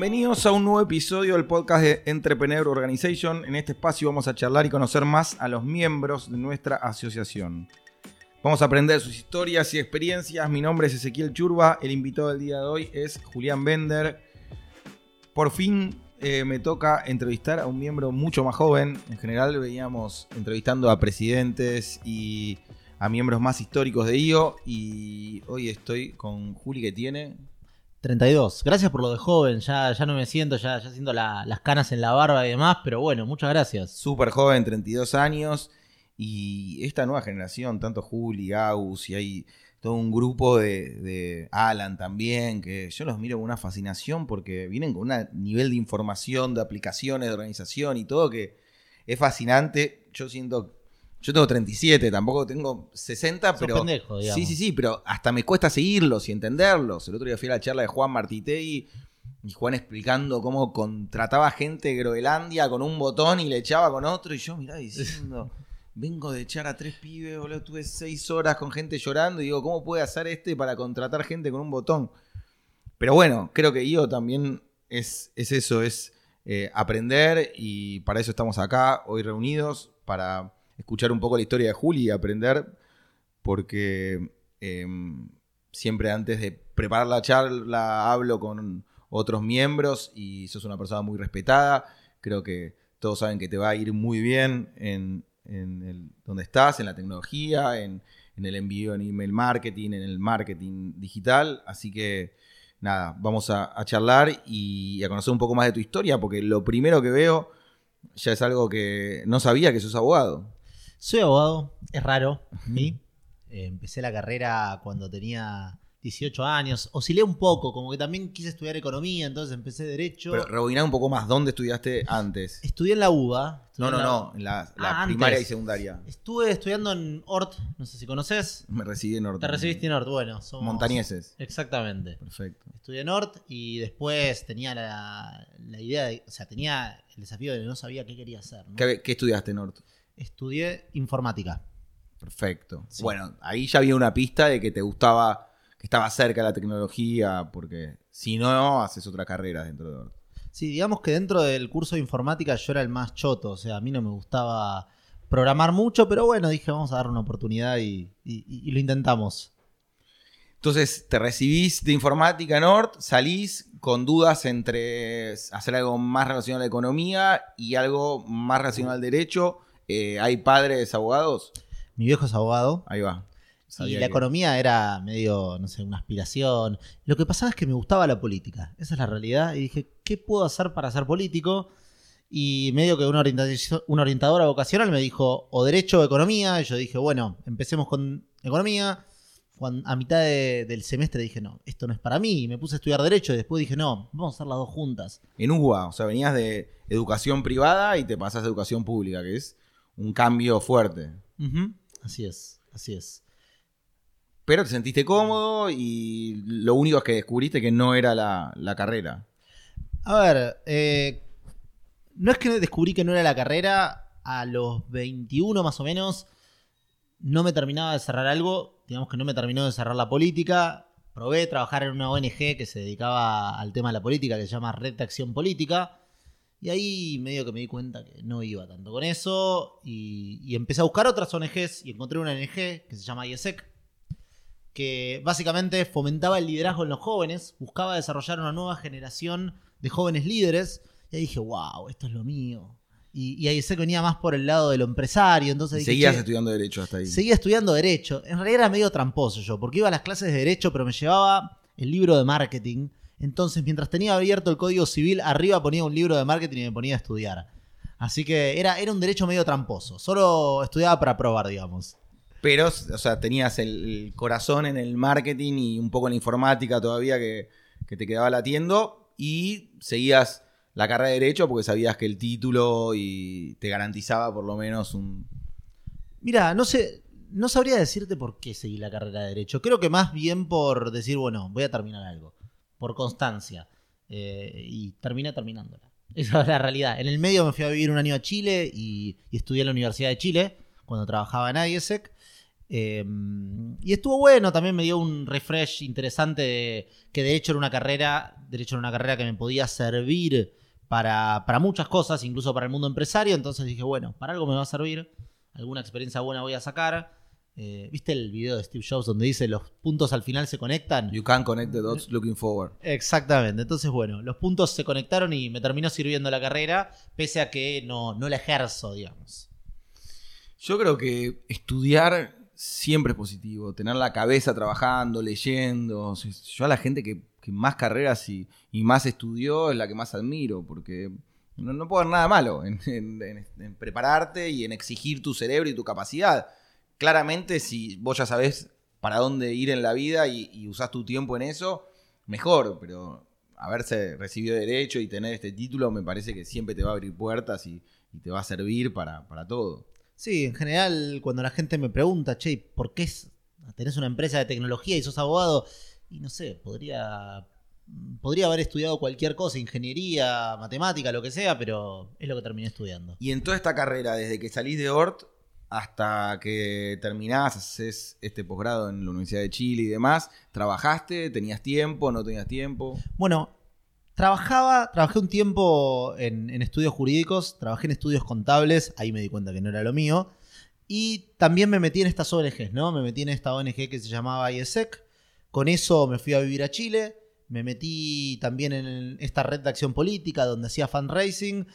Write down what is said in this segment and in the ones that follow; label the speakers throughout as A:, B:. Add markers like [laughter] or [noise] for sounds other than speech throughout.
A: Bienvenidos a un nuevo episodio del podcast de Entrepreneur Organization. En este espacio vamos a charlar y conocer más a los miembros de nuestra asociación. Vamos a aprender sus historias y experiencias. Mi nombre es Ezequiel Churba. El invitado del día de hoy es Julián Bender. Por fin eh, me toca entrevistar a un miembro mucho más joven. En general veníamos entrevistando a presidentes y a miembros más históricos de IO. Y hoy estoy con Juli que tiene
B: 32. Gracias por lo de joven, ya, ya no me siento, ya, ya siento la- las canas en la barba y demás, pero bueno, muchas gracias.
A: súper joven, 32 años, y esta nueva generación, tanto Juli, Agus, y hay todo un grupo de Alan también, que yo los miro con una fascinación porque vienen con un nivel de información, de aplicaciones, de organización y todo que es fascinante. Yo siento, yo tengo 37, tampoco tengo 60,
B: Sos
A: pero...
B: pendejo.
A: Sí, sí, sí, pero hasta me cuesta seguirlos y entenderlos. El otro día fui a la charla de Juan Martitegui y Juan explicando cómo contrataba gente de Groenlandia con un botón y le echaba con otro. Y yo miraba diciendo, [laughs] vengo de echar a tres pibes, boludo, tuve seis horas con gente llorando y digo, ¿cómo puede hacer este para contratar gente con un botón? Pero bueno, creo que yo también es, es eso, es eh, aprender y para eso estamos acá hoy reunidos, para escuchar un poco la historia de Juli y aprender porque eh, siempre antes de preparar la charla hablo con otros miembros y sos una persona muy respetada. Creo que todos saben que te va a ir muy bien en, donde estás, en la tecnología, en, el envío en email marketing, en el marketing digital. Así que nada, vamos a, a charlar y a conocer un poco más de tu historia, porque lo primero que veo ya es algo que no sabía que sos abogado.
B: Soy abogado, es raro, mí. Eh, empecé la carrera cuando tenía 18 años, oscilé un poco, como que también quise estudiar economía, entonces empecé derecho.
A: Pero rebobiná un poco más, ¿dónde estudiaste antes?
B: Estudié en la UBA.
A: No, no,
B: la-
A: no, en la, la
B: Ah,
A: primaria y secundaria.
B: Estuve estudiando en Ort, no sé si conoces.
A: Me recibí en Norte.
B: Te recibiste en Ort, bueno, somos...
A: Montañeses.
B: Exactamente.
A: Perfecto.
B: Estudié en Ort y después tenía la, la idea de, o sea, tenía el desafío de que no sabía qué quería hacer. ¿no?
A: ¿Qué, qué estudiaste en Norte?
B: Estudié informática.
A: Perfecto.
B: Sí.
A: Bueno, ahí ya había una pista de que te gustaba, que estaba cerca de la tecnología, porque si no, haces otra carrera dentro de Norte.
B: Sí, digamos que dentro del curso de informática yo era el más choto, o sea, a mí no me gustaba programar mucho, pero bueno, dije, vamos a dar una oportunidad y, y- y lo intentamos.
A: Entonces, te recibís de informática en Norte, salís con dudas entre hacer algo más relacionado a la economía y algo más relacionado al derecho. Eh, ¿Hay padres abogados?
B: Mi viejo es abogado
A: Ahí va.
B: y la
A: que-
B: economía era medio, no sé, una aspiración. Lo que pasaba es que me gustaba la política, esa es la realidad, y dije, ¿qué puedo hacer para ser político? Y medio que una, orientadora vocacional me dijo, o derecho o economía, y yo dije, bueno, empecemos con economía. Cuando, a mitad de- del semestre dije, no, esto no es para mí, y me puse a estudiar derecho, y después dije, no, vamos a hacer las dos juntas.
A: En UBA, o sea, venías de educación privada y te pasás a educación pública, que es un cambio fuerte.
B: Así es, así es.
A: Pero te sentiste cómodo y lo único es que descubriste que no era la, la carrera.
B: A ver, eh, no es que descubrí que no era la carrera, a los 21 más o menos, no me terminaba de cerrar algo, digamos que no me terminó de cerrar la política, probé trabajar en una ONG que se dedicaba al tema de la política, que se llama Red de Acción Política, y ahí medio que me di cuenta que no iba tanto con eso, y, y empecé a buscar otras ONGs, y encontré una ONG que se llama IESEC, que básicamente fomentaba el liderazgo en los jóvenes, buscaba desarrollar una nueva generación de jóvenes líderes. Y ahí dije, wow, esto es lo mío. Y, y ahí sé que venía más por el lado de lo empresario. Entonces dije,
A: seguías
B: "Che,
A: estudiando Derecho hasta ahí.
B: seguía estudiando Derecho. En realidad era medio tramposo yo, porque iba a las clases de Derecho, pero me llevaba el libro de marketing. Entonces, mientras tenía abierto el Código Civil, arriba ponía un libro de marketing y me ponía a estudiar. Así que era, era un derecho medio tramposo. Solo estudiaba para probar, digamos.
A: Pero, o sea, tenías el, corazón en el marketing y un poco en la informática todavía que, que te quedaba latiendo y seguías la carrera de Derecho porque sabías que el título y te garantizaba por lo menos un...
B: Mira, no sé, no sabría decirte por qué seguí la carrera de Derecho. Creo que más bien por decir, bueno, voy a terminar algo. Por constancia. Eh, y terminé terminándola. [laughs] Esa es la realidad. En el medio me fui a vivir un año a Chile y, estudié en la Universidad de Chile cuando trabajaba en IESEC. Eh, y estuvo bueno, también me dio un refresh interesante de que derecho era una carrera, derecho era una carrera que me podía servir para, para muchas cosas, incluso para el mundo empresario. Entonces dije, bueno, para algo me va a servir, alguna experiencia buena voy a sacar. Eh, ¿Viste el video de Steve Jobs donde dice los puntos al final se conectan?
A: You can connect the dots looking forward.
B: Exactamente. Entonces, bueno, los puntos se conectaron y me terminó sirviendo la carrera, pese a que no, no la ejerzo, digamos.
A: Yo creo que estudiar siempre es positivo. Tener la cabeza trabajando, leyendo. Yo a la gente que, que más carreras y, y, más estudió es la que más admiro, porque no, no puedo ver nada malo en, en, en prepararte y en exigir tu cerebro y tu capacidad claramente si vos ya sabés para dónde ir en la vida y, y usás tu tiempo en eso, mejor, pero haberse recibido derecho y tener este título me parece que siempre te va a abrir puertas y, y te va a servir para, para, todo.
B: Sí, en general cuando la gente me pregunta, che, ¿por qué tenés una empresa de tecnología y sos abogado? Y no sé, podría, podría haber estudiado cualquier cosa, ingeniería, matemática, lo que sea, pero es lo que terminé estudiando.
A: Y en toda esta carrera, desde que salís de Ort, hasta que terminás, haces este posgrado en la Universidad de Chile y demás, ¿trabajaste? ¿Tenías tiempo? ¿No tenías tiempo?
B: Bueno, trabajaba, trabajé un tiempo en, en, estudios jurídicos, trabajé en estudios contables, ahí me di cuenta que no era lo mío. Y también me metí en estas ONGs, ¿no? Me metí en esta ONG que se llamaba IESEC. Con eso me fui a vivir a Chile. Me metí también en esta red de acción política donde hacía fundraising.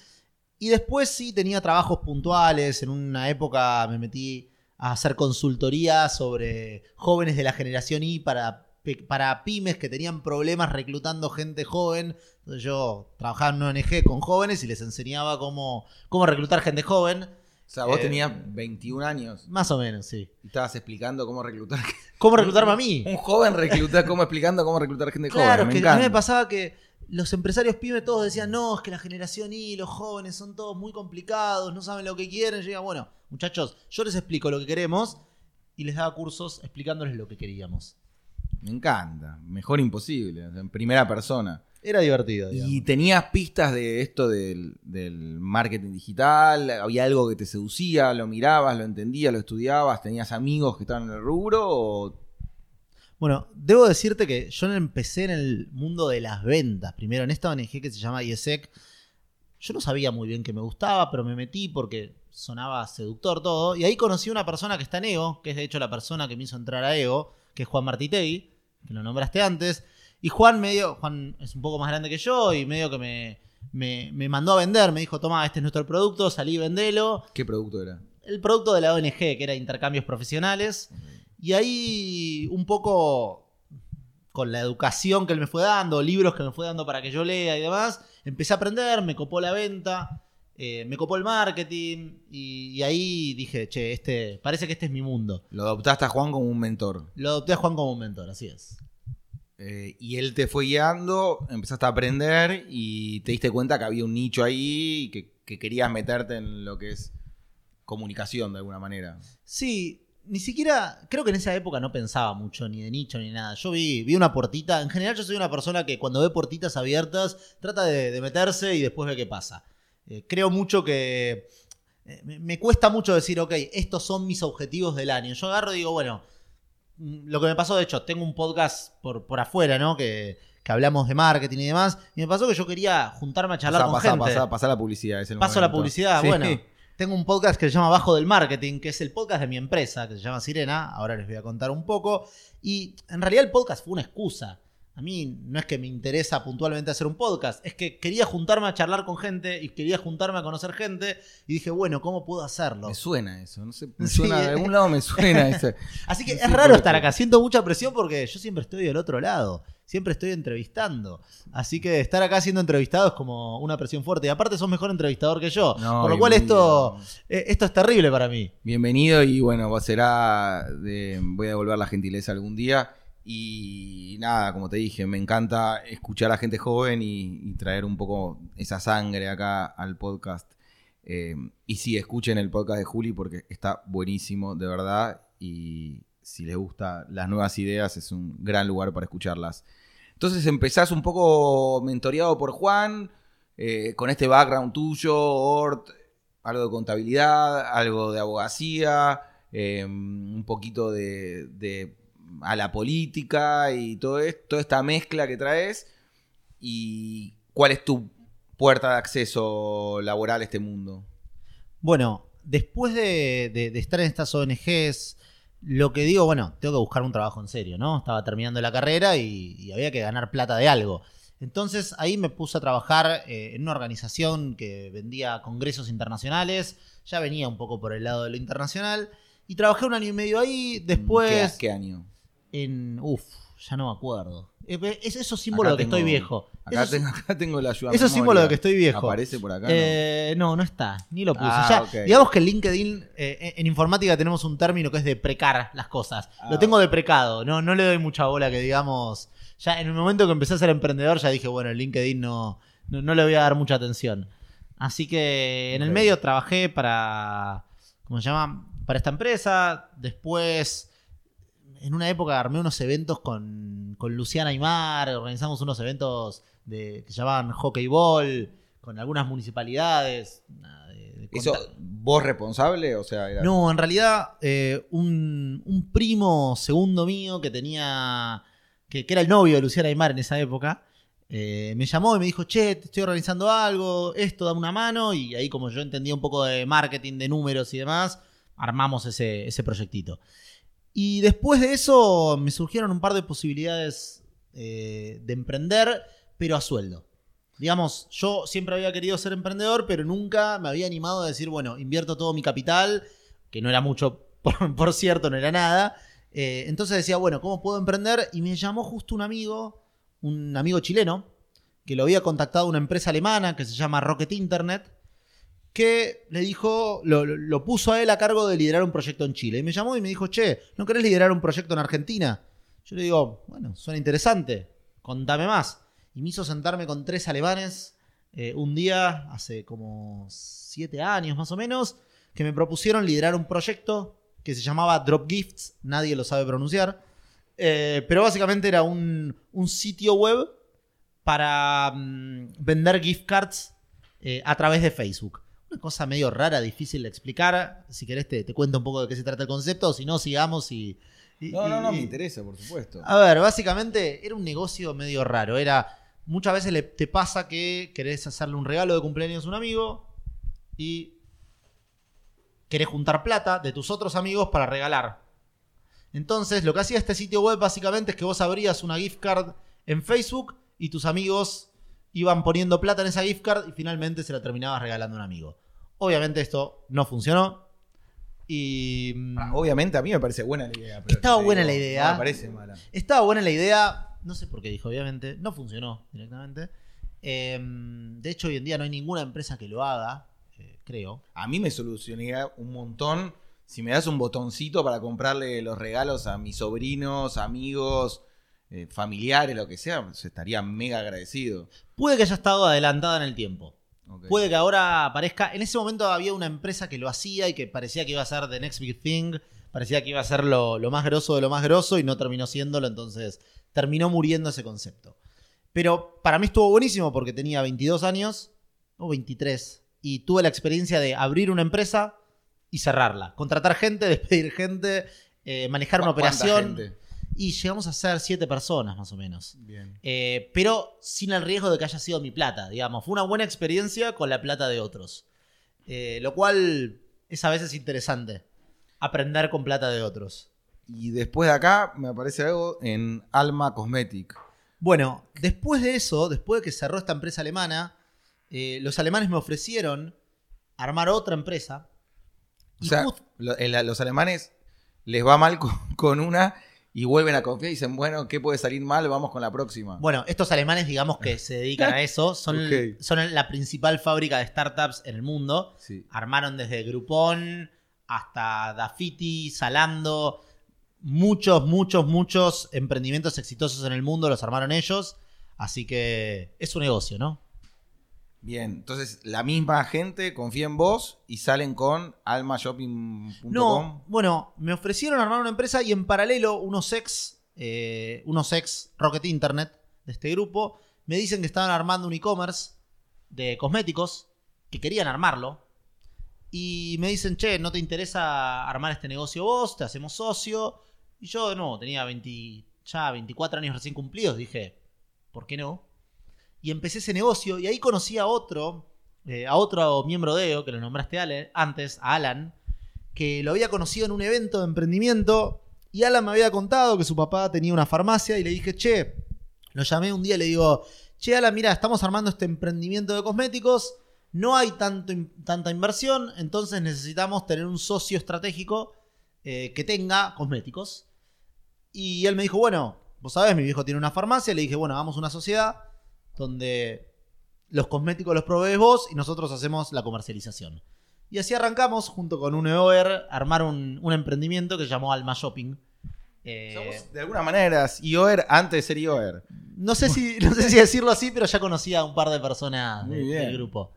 B: Y después sí tenía trabajos puntuales. En una época me metí a hacer consultoría sobre jóvenes de la generación Y para, para pymes que tenían problemas reclutando gente joven. Entonces yo trabajaba en una ONG con jóvenes y les enseñaba cómo, cómo reclutar gente joven.
A: O sea, vos eh, tenías 21 años.
B: Más o menos, sí.
A: Y estabas explicando cómo reclutar.
B: ¿Cómo reclutarme a mí? [laughs]
A: Un joven reclutar, cómo explicando cómo reclutar gente
B: claro,
A: joven.
B: Claro, que a mí me pasaba que los empresarios pyme todos decían, no, es que la generación Y, los jóvenes son todos muy complicados, no saben lo que quieren. Yo digo, bueno, muchachos, yo les explico lo que queremos y les daba cursos explicándoles lo que queríamos.
A: Me encanta, mejor imposible, en primera persona.
B: Era divertido.
A: Digamos. ¿Y tenías pistas de esto del, del, marketing digital? ¿Había algo que te seducía? ¿Lo mirabas, lo entendías, lo estudiabas? ¿Tenías amigos que estaban en el rubro? O...
B: Bueno, debo decirte que yo empecé en el mundo de las ventas. Primero en esta ONG que se llama IESEC. Yo no sabía muy bien que me gustaba, pero me metí porque sonaba seductor todo. Y ahí conocí a una persona que está en EGO, que es de hecho la persona que me hizo entrar a EGO, que es Juan Martitegui, que lo nombraste antes. Y Juan medio, Juan es un poco más grande que yo y medio que me, me, me mandó a vender, me dijo, toma, este es nuestro producto, salí, vendelo.
A: ¿Qué producto era?
B: El producto de la ONG, que era intercambios profesionales. Okay. Y ahí un poco con la educación que él me fue dando, libros que me fue dando para que yo lea y demás, empecé a aprender, me copó la venta, eh, me copó el marketing y, y, ahí dije, che, este, parece que este es mi mundo.
A: Lo adoptaste a Juan como un mentor.
B: Lo adopté a Juan como un mentor, así es.
A: Eh, y él te fue guiando, empezaste a aprender y te diste cuenta que había un nicho ahí que, que querías meterte en lo que es comunicación de alguna manera.
B: Sí, ni siquiera, creo que en esa época no pensaba mucho ni de nicho ni nada. Yo vi, vi una puertita, en general yo soy una persona que cuando ve puertitas abiertas trata de, de meterse y después ve qué pasa. Eh, creo mucho que... Eh, me, cuesta mucho decir, ok, estos son mis objetivos del año. Yo agarro y digo, bueno, lo que me pasó, de hecho, tengo un podcast por, por afuera, ¿no? Que, que, hablamos de marketing y demás. Y me pasó que yo quería juntarme a charlar
A: pasá,
B: con
A: pasá,
B: gente.
A: Pasá, pasá la publicidad. Es el
B: Paso
A: momento.
B: la publicidad,
A: Sí.
B: bueno. [laughs] Tengo un podcast que se llama Bajo del Marketing, que es el podcast de mi empresa, que se llama Sirena. Ahora les voy a contar un poco. Y en realidad el podcast fue una excusa. A mí no es que me interesa puntualmente hacer un podcast, es que quería juntarme a charlar con gente y quería juntarme a conocer gente y dije, bueno, ¿cómo puedo hacerlo?
A: Me suena eso, no sé, me
B: Sí.
A: suena, de algún lado me suena [laughs] eso.
B: Así que es raro estar acá, siento mucha presión porque yo siempre estoy del otro lado, siempre estoy entrevistando. Así que estar acá siendo entrevistado es como una presión fuerte. Y aparte sos mejor entrevistador que yo.
A: No,
B: por lo cual esto, eh, esto es terrible para mí.
A: Bienvenido y bueno, va- será de, voy a devolver la gentileza algún día. Y nada, como te dije, me encanta escuchar a gente joven y, y traer un poco esa sangre acá al podcast. Eh, y sí, escuchen el podcast de Juli porque está buenísimo, de verdad. Y si les gustan las nuevas ideas, es un gran lugar para escucharlas. Entonces empezás un poco mentoreado por Juan, eh, con este background tuyo, Ort, algo de contabilidad, algo de abogacía, eh, un poquito de, de- a la política y todo esto, toda esta mezcla que traes. ¿Y cuál es tu puerta de acceso laboral a este mundo?
B: Bueno, después de, estar en estas ONGs, lo que digo, bueno, tengo que buscar un trabajo en serio, ¿no? Estaba terminando la carrera y, y había que ganar plata de algo. Entonces ahí me puse a trabajar eh, en una organización que vendía congresos internacionales, ya venía un poco por el lado de lo internacional, y trabajé un año y medio ahí, después
A: ¿Qué, qué año?
B: en... Uf, ya no me acuerdo. Eh, Es eso símbolo de que estoy viejo.
A: Acá,
B: Eso,
A: tengo, acá tengo la ayuda.
B: eso es símbolo de que estoy viejo.
A: ¿Aparece por acá? no?
B: Eh, no, no está, ni lo puse.
A: Ah,
B: Ya. Digamos que en LinkedIn, eh, en informática tenemos un término que es de precar las cosas.
A: Ah,
B: lo tengo de precado, no, no le doy mucha bola que digamos. Ya en el momento que empecé a ser emprendedor, ya dije, bueno, en LinkedIn no, no, no le voy a dar mucha atención. Así que en el medio trabajé para. ¿Cómo se llama? Para esta empresa. Después. En una época armé unos eventos con, con Luciana Aymar, organizamos unos eventos de, que se llamaban Hockey Ball, con algunas municipalidades. nada, de- de
A: ¿Eso vos responsable? O sea, era-
B: No, en realidad eh, un, un primo segundo mío que tenía, que, que era el novio de Luciana Aymar en esa época, eh, me llamó y me dijo, che, te estoy organizando algo, esto, dame una mano, y ahí como yo entendía un poco de marketing, de números y demás, armamos ese, ese proyectito. Y después de eso me surgieron un par de posibilidades eh, de emprender, pero a sueldo. Digamos, yo siempre había querido ser emprendedor, pero nunca me había animado a decir, bueno, invierto todo mi capital, que no era mucho, [laughs] por, por cierto, no era nada. Eh, entonces decía, bueno, ¿cómo puedo emprender? Y me llamó justo un amigo, un amigo chileno, que lo había contactado una empresa alemana que se llama Rocket Internet, que le dijo, lo, puso a él a cargo de liderar un proyecto en Chile. Y me llamó y me dijo, che, ¿no querés liderar un proyecto en Argentina? Yo le digo, bueno, suena interesante, contame más. Y me hizo sentarme con tres alemanes eh, un día, hace como siete años más o menos, que me propusieron liderar un proyecto que se llamaba Drop Gifts, nadie lo sabe pronunciar, Eh, pero básicamente era un, un sitio web para mm, vender gift cards eh, a través de Facebook. Una cosa medio rara, difícil de explicar. Si querés te, te cuento un poco de qué se trata el concepto, o si no, sigamos y... y-
A: No, no, no,
B: y-
A: me interesa, por supuesto.
B: a ver, básicamente era un negocio medio raro. Era. Muchas veces le- te pasa que querés hacerle un regalo de cumpleaños a un amigo y querés juntar plata de tus otros amigos para regalar. Entonces, lo que hacía este sitio web básicamente es que vos abrías una gift card en Facebook y tus amigos iban poniendo plata en esa gift card y finalmente se la terminabas regalando a un amigo. Obviamente esto no funcionó. Y. mm,
A: Ah, Obviamente a mí me parece buena la idea. pero
B: Estaba buena la idea.
A: No me parece mala.
B: Estaba buena la idea, no sé por qué dijo, obviamente, no funcionó directamente. Eh, de hecho, hoy en día no hay ninguna empresa que lo haga, eh, creo.
A: A mí me solucionaría un montón si me das un botoncito para comprarle los regalos a mis sobrinos, amigos, eh, familiares, lo que sea. estaría mega agradecido.
B: Puede que haya estado adelantada en el tiempo. Puede que ahora aparezca. En ese momento había una empresa que lo hacía y que parecía que iba a ser the next big thing. Parecía que iba a ser lo, lo más grosso de lo más grosso y no terminó siéndolo. Entonces terminó muriendo ese concepto. Pero para mí estuvo buenísimo porque tenía 22 años o 23 y tuve la experiencia de abrir una empresa y cerrarla. Contratar gente, [laughs] despedir gente, eh, manejar una
A: ¿Cu- cuánta
B: operación.
A: gente?
B: Y llegamos a ser 7 personas más o menos.
A: Bien.
B: Eh, pero sin el riesgo de que haya sido mi plata, digamos. Fue una buena experiencia con la plata de otros. Eh, lo cual es a veces interesante. Aprender con plata de otros.
A: Y después de acá me aparece algo en Alma Cosmetic.
B: Bueno, después de eso, después de que cerró esta empresa alemana, eh, los alemanes me ofrecieron armar otra empresa.
A: O sea,
B: just-
A: los alemanes les va mal con, con una y vuelven a confiar y dicen, bueno, ¿qué puede salir mal? Vamos con la próxima.
B: Bueno, estos alemanes, digamos que [laughs] se dedican a eso, son, son la principal fábrica de startups en el mundo.
A: Sí.
B: Armaron desde Groupon hasta Dafiti, Salando. Muchos, muchos, muchos emprendimientos exitosos en el mundo los armaron ellos. Así que es un negocio, ¿no?
A: Bien, entonces la misma gente confía en vos y salen con almashopping.com.
B: No, bueno, me ofrecieron armar una empresa y en paralelo unos ex, eh, unos ex Rocket Internet de este grupo me dicen que estaban armando un e-commerce de cosméticos, que querían armarlo. Y me dicen, che, ¿no te interesa armar este negocio vos? Te hacemos socio. Y yo, no, tenía 20, ya 24 años recién cumplidos. Dije, ¿por qué no? Y empecé ese negocio y ahí conocí a otro, eh, a otro miembro de EO, que lo nombraste antes, a Alan, que lo había conocido en un evento de emprendimiento y Alan me había contado que su papá tenía una farmacia y le dije, che, lo llamé un día y le digo, che, Alan, mira, estamos armando este emprendimiento de cosméticos, no hay tanto, tanta inversión, entonces necesitamos tener un socio estratégico eh, que tenga cosméticos. Y él me dijo, bueno, vos sabés, mi viejo tiene una farmacia, le dije, bueno, hagamos una sociedad donde los cosméticos los provees vos y nosotros hacemos la comercialización. Y así arrancamos, junto con un EOR, armar un, un emprendimiento que se llamó Alma Shopping. Eh,
A: Somos, de alguna manera, IOER antes de ser IOER.
B: no, sé si, no sé si decirlo así, pero ya conocía a un par de personas de- del grupo.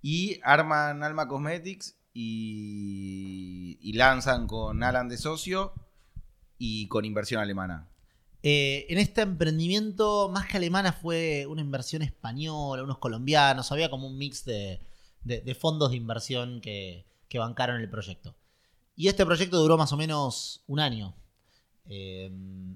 A: Y arman Alma Cosmetics y, y lanzan con Alan de socio y con inversión alemana.
B: Eh, en este emprendimiento, más que alemana, fue una inversión española, unos colombianos, había como un mix de, fondos de inversión que, que bancaron el proyecto. Y este proyecto duró más o menos un año. Eh,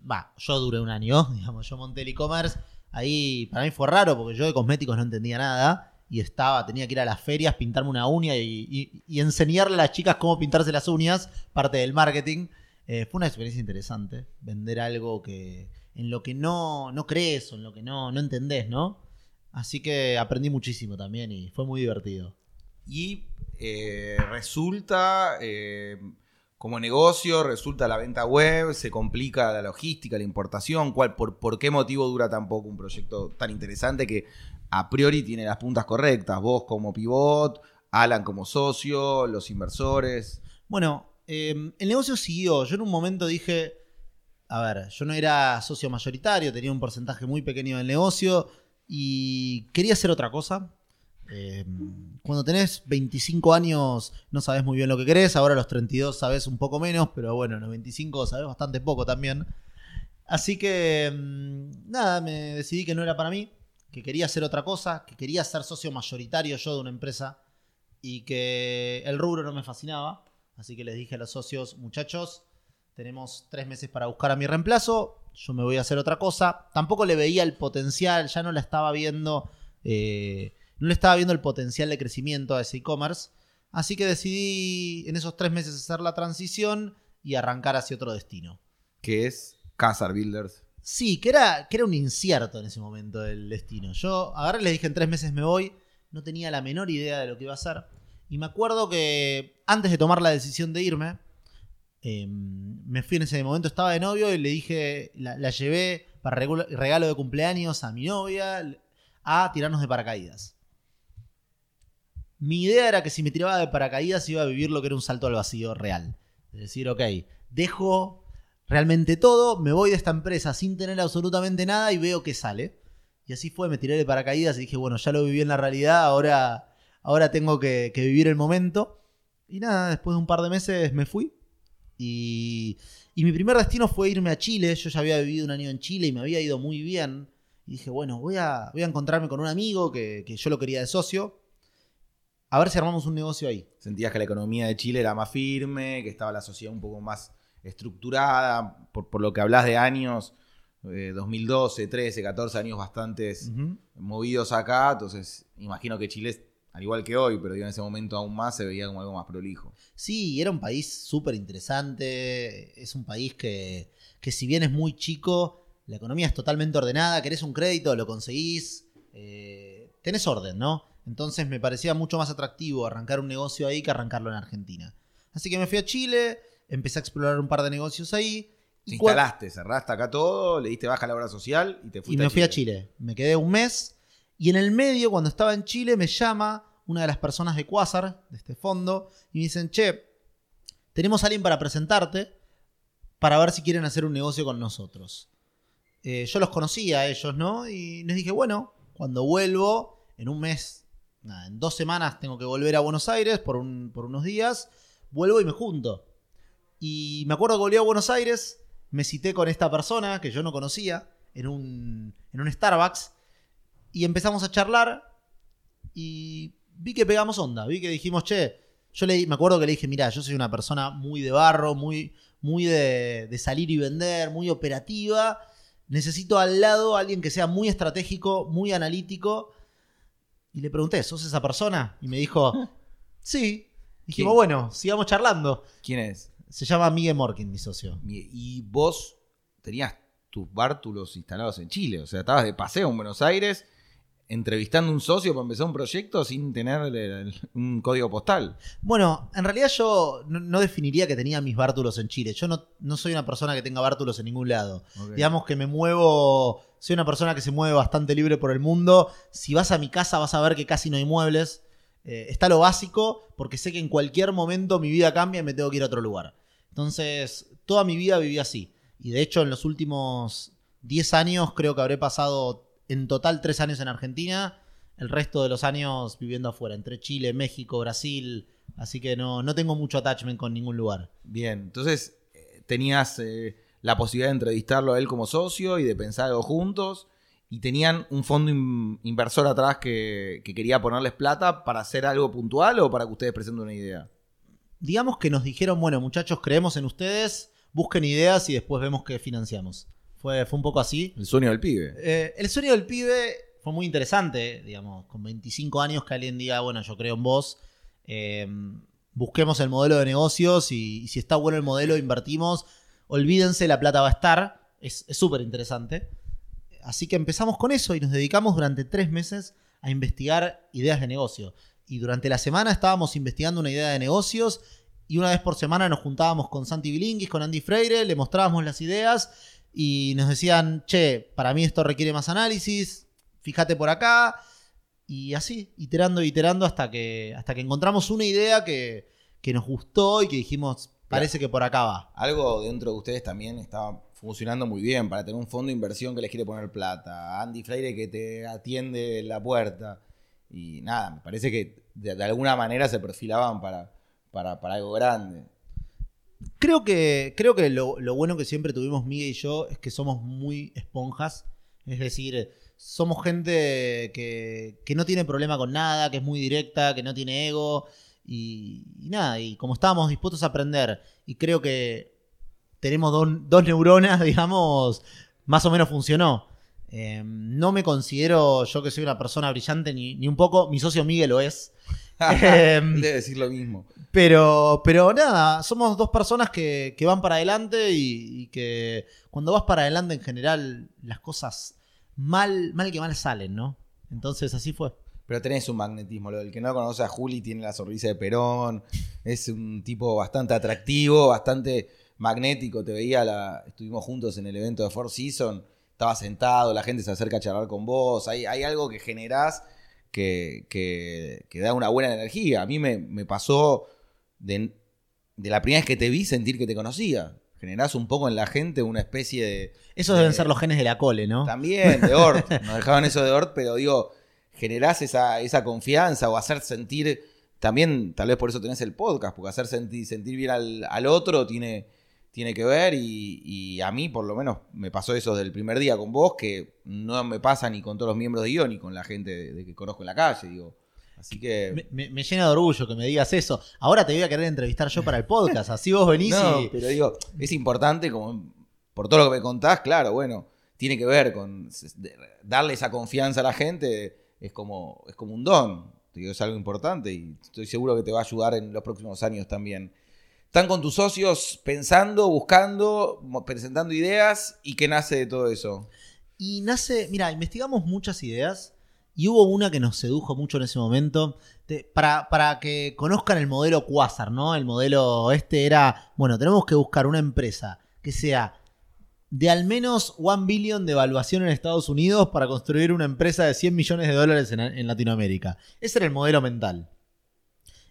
B: Va, yo duré un año, [laughs] digamos, yo monté el e-commerce. Ahí para mí fue raro porque yo de cosméticos no entendía nada y estaba, tenía que ir a las ferias, pintarme una uña y, y- y enseñarle a las chicas cómo pintarse las uñas, parte del marketing. Eh, fue una experiencia interesante, vender algo que en lo que no, no crees o en lo que no, no entendés, ¿no? Así que aprendí muchísimo también y fue muy divertido.
A: Y eh, resulta, eh, como negocio, resulta la venta web, se complica la logística, la importación. ¿Cuál, por, por qué motivo dura tan poco un proyecto tan interesante que a priori tiene las puntas correctas? Vos como pivot, Alan como socio, los inversores.
B: Bueno, eh, el negocio siguió. Yo en un momento dije, a ver, yo no era socio mayoritario, tenía un porcentaje muy pequeño del negocio y quería hacer otra cosa. Eh, cuando tenés 25 años no sabes muy bien lo que querés, ahora a los 32 sabes un poco menos, pero bueno, a los 25 sabes bastante poco también. Así que, mm, nada, me decidí que no era para mí, que quería hacer otra cosa, que quería ser socio mayoritario yo de una empresa y que el rubro no me fascinaba. Así que les dije a los socios, muchachos, tenemos tres meses para buscar a mi reemplazo, yo me voy a hacer otra cosa. Tampoco le veía el potencial, ya no la estaba viendo, eh, no le estaba viendo el potencial de crecimiento a ese e-commerce. Así que decidí en esos tres meses hacer la transición y arrancar hacia otro destino.
A: que es Casar Builders.
B: Sí, que era, que era un incierto en ese momento el destino. Yo agarré les dije en tres meses me voy, no tenía la menor idea de lo que iba a hacer. Y me acuerdo que antes de tomar la decisión de irme, eh, me fui en ese momento, estaba de novio y le dije, la, llevé para regalo regalo de cumpleaños a mi novia a tirarnos de paracaídas. Mi idea era que si me tiraba de paracaídas iba a vivir lo que era un salto al vacío real. Es decir, ok, dejo realmente todo, me voy de esta empresa sin tener absolutamente nada y veo que sale. Y así fue, me tiré de paracaídas y dije, bueno, ya lo viví en la realidad, ahora, ahora tengo que, que vivir el momento. Y nada, después de un par de meses me fui. Y, y mi primer destino fue irme a Chile. Yo ya había vivido un año en Chile y me había ido muy bien. Y dije, bueno, voy a, voy a encontrarme con un amigo que, que yo lo quería de socio. A ver si armamos un negocio ahí.
A: Sentías que la economía de Chile era más firme, que estaba la sociedad un poco más estructurada, por, por lo que hablas de años, eh, 2012, 13, 14 años bastantes movidos acá, entonces imagino que Chile, al igual que hoy, pero digo, en ese momento aún más, se veía como algo más prolijo.
B: Sí, era un país súper interesante. Es un país que, que si bien es muy chico, la economía es totalmente ordenada. Querés un crédito, lo conseguís. eh, tenés orden, ¿no? Entonces me parecía mucho más atractivo arrancar un negocio ahí que arrancarlo en Argentina. Así que me fui a Chile, empecé a explorar un par de negocios ahí.
A: Te
B: y
A: instalaste, cerraste acá todo, le diste baja a la obra social y te
B: y
A: fuiste
B: me fui a Chile. Me quedé un mes. Y en el medio, cuando estaba en Chile, me llama una de las personas de Quasar, de este fondo, y me dicen, che, tenemos a alguien para presentarte para ver si quieren hacer un negocio con nosotros. Eh, yo los conocía a ellos, ¿no? Y les dije, bueno, cuando vuelvo, en un mes, nada, en dos semanas tengo que volver a Buenos Aires por, un- por unos días, vuelvo y me junto. Y me acuerdo que volví a Buenos Aires, me cité con esta persona que yo no conocía en un, en un Starbucks y empezamos a charlar y vi que pegamos onda, vi que dijimos, che, yo le, me acuerdo que le dije, mira, yo soy una persona muy de barro, muy, muy de, de salir y vender, muy operativa. Necesito al lado a alguien que sea muy estratégico, muy analítico. Y le pregunté, ¿sos esa persona? Y me dijo, [laughs] sí. Dijimos,
A: ¿Quién?
B: bueno, sigamos charlando.
A: ¿Quién es?
B: Se llama Miguel Morkin, mi socio.
A: Y vos tenías tus bártulos instalados en Chile. O sea, estabas de paseo en Buenos Aires entrevistando a un socio para empezar un proyecto sin tener el- el- un código postal.
B: Bueno, en realidad yo no, no definiría que tenía mis bártulos en Chile. Yo no, no soy una persona que tenga bártulos en ningún lado. Digamos que me muevo, soy una persona que se mueve bastante libre por el mundo. Si vas a mi casa vas a ver que casi no hay muebles. Eh, está lo básico porque sé que en cualquier momento mi vida cambia y me tengo que ir a otro lugar. Entonces, toda mi vida viví así. Y de hecho en los últimos 10 años creo que habré pasado en total 3 años en Argentina. El resto de los años viviendo afuera, entre Chile, México, Brasil. Así que no, no tengo mucho attachment con ningún lugar.
A: Bien, entonces eh, tenías eh, la posibilidad de entrevistarlo a él como socio y de pensar algo juntos. Y tenían un fondo in- inversor atrás que, que quería ponerles plata para hacer algo puntual o para que ustedes presenten una idea.
B: digamos que nos dijeron, bueno, muchachos, creemos en ustedes, busquen ideas y después vemos qué financiamos. Fue, fue un poco así.
A: El sueño del pibe.
B: Eh, el sueño del pibe fue muy interesante, digamos, con 25 años que alguien diga, bueno, yo creo en vos, eh, busquemos el modelo de negocios y, y si está bueno el modelo, invertimos, olvídense, la plata va a estar, es es súper interesante. Así que empezamos con eso y nos dedicamos durante tres meses a investigar ideas de negocio. Y durante la semana estábamos investigando una idea de negocios y una vez por semana nos juntábamos con Santi Bilinguis, con Andy Freire, le mostrábamos las ideas y nos decían, che, para mí esto requiere más análisis, fíjate por acá. Y así, iterando, iterando hasta que, hasta que encontramos una idea que, que nos gustó y que dijimos, parece que por acá va.
A: Algo dentro de ustedes también estaba funcionando muy bien para tener un fondo de inversión que les quiere poner plata. Andy Freire que te atiende en la puerta. Y nada, me parece que de, de alguna manera se perfilaban para, para, para algo grande.
B: Creo que, creo que lo, lo bueno que siempre tuvimos Miguel y yo es que somos muy esponjas. Es decir, somos gente que, que no tiene problema con nada, que es muy directa, que no tiene ego. Y, y nada, y como estábamos dispuestos a aprender, y creo que tenemos dos, dos neuronas, [laughs] digamos, más o menos funcionó. Eh, no me considero yo que soy una persona brillante ni, ni un poco. Mi socio Miguel lo es. [laughs] Em,
A: Debe decir lo mismo.
B: Pero, pero nada, somos dos personas que, que van para adelante y, que cuando vas para adelante en general las cosas mal, mal que mal salen, ¿no? Entonces así fue.
A: Pero tenés un magnetismo. Lo del que no conoce a Juli tiene la sonrisa de Perón. Es un tipo bastante atractivo, bastante magnético. Te veía, estuvimos juntos en el evento de Four Seasons. Estaba sentado, la gente se acerca a charlar con vos. Hay, hay algo que generás que, que- que da una buena energía. A mí me, me pasó de, de la primera vez que te vi sentir que te conocía. Generás un poco en la gente una especie de,
B: Esos deben ser los genes de la cole, ¿no?
A: también, de Ort. [laughs] Nos dejaban eso de Ort, pero digo, generás esa, esa confianza o hacer sentir. También, tal vez por eso tenés el podcast, porque hacer sentir, sentir bien al, al otro tiene, tiene que ver. Y, y a mí, por lo menos, me pasó eso del primer día con vos, que no me pasa ni con todos los miembros de IO ni con la gente de, de que conozco en la calle. Digo. Así que.
B: Me, me- me llena de orgullo que me digas eso. Ahora te voy a querer entrevistar yo para el podcast. Así vos venís
A: No,
B: y.
A: pero digo, es importante como por todo lo que me contás, claro, bueno, tiene que ver con darle esa confianza a la gente, es como, es como un don, digo, es algo importante y estoy seguro que te va a ayudar en los próximos años también. Están con tus socios pensando, buscando, presentando ideas y qué nace de todo eso.
B: Y nace, mira, investigamos muchas ideas y hubo una que nos sedujo mucho en ese momento. Para, para que conozcan el modelo Quasar, ¿no? El modelo este era, bueno, tenemos que buscar una empresa que sea de al menos 1 billion de evaluación en Estados Unidos para construir una empresa de 100 millones de dólares en, en Latinoamérica. Ese era el modelo mental.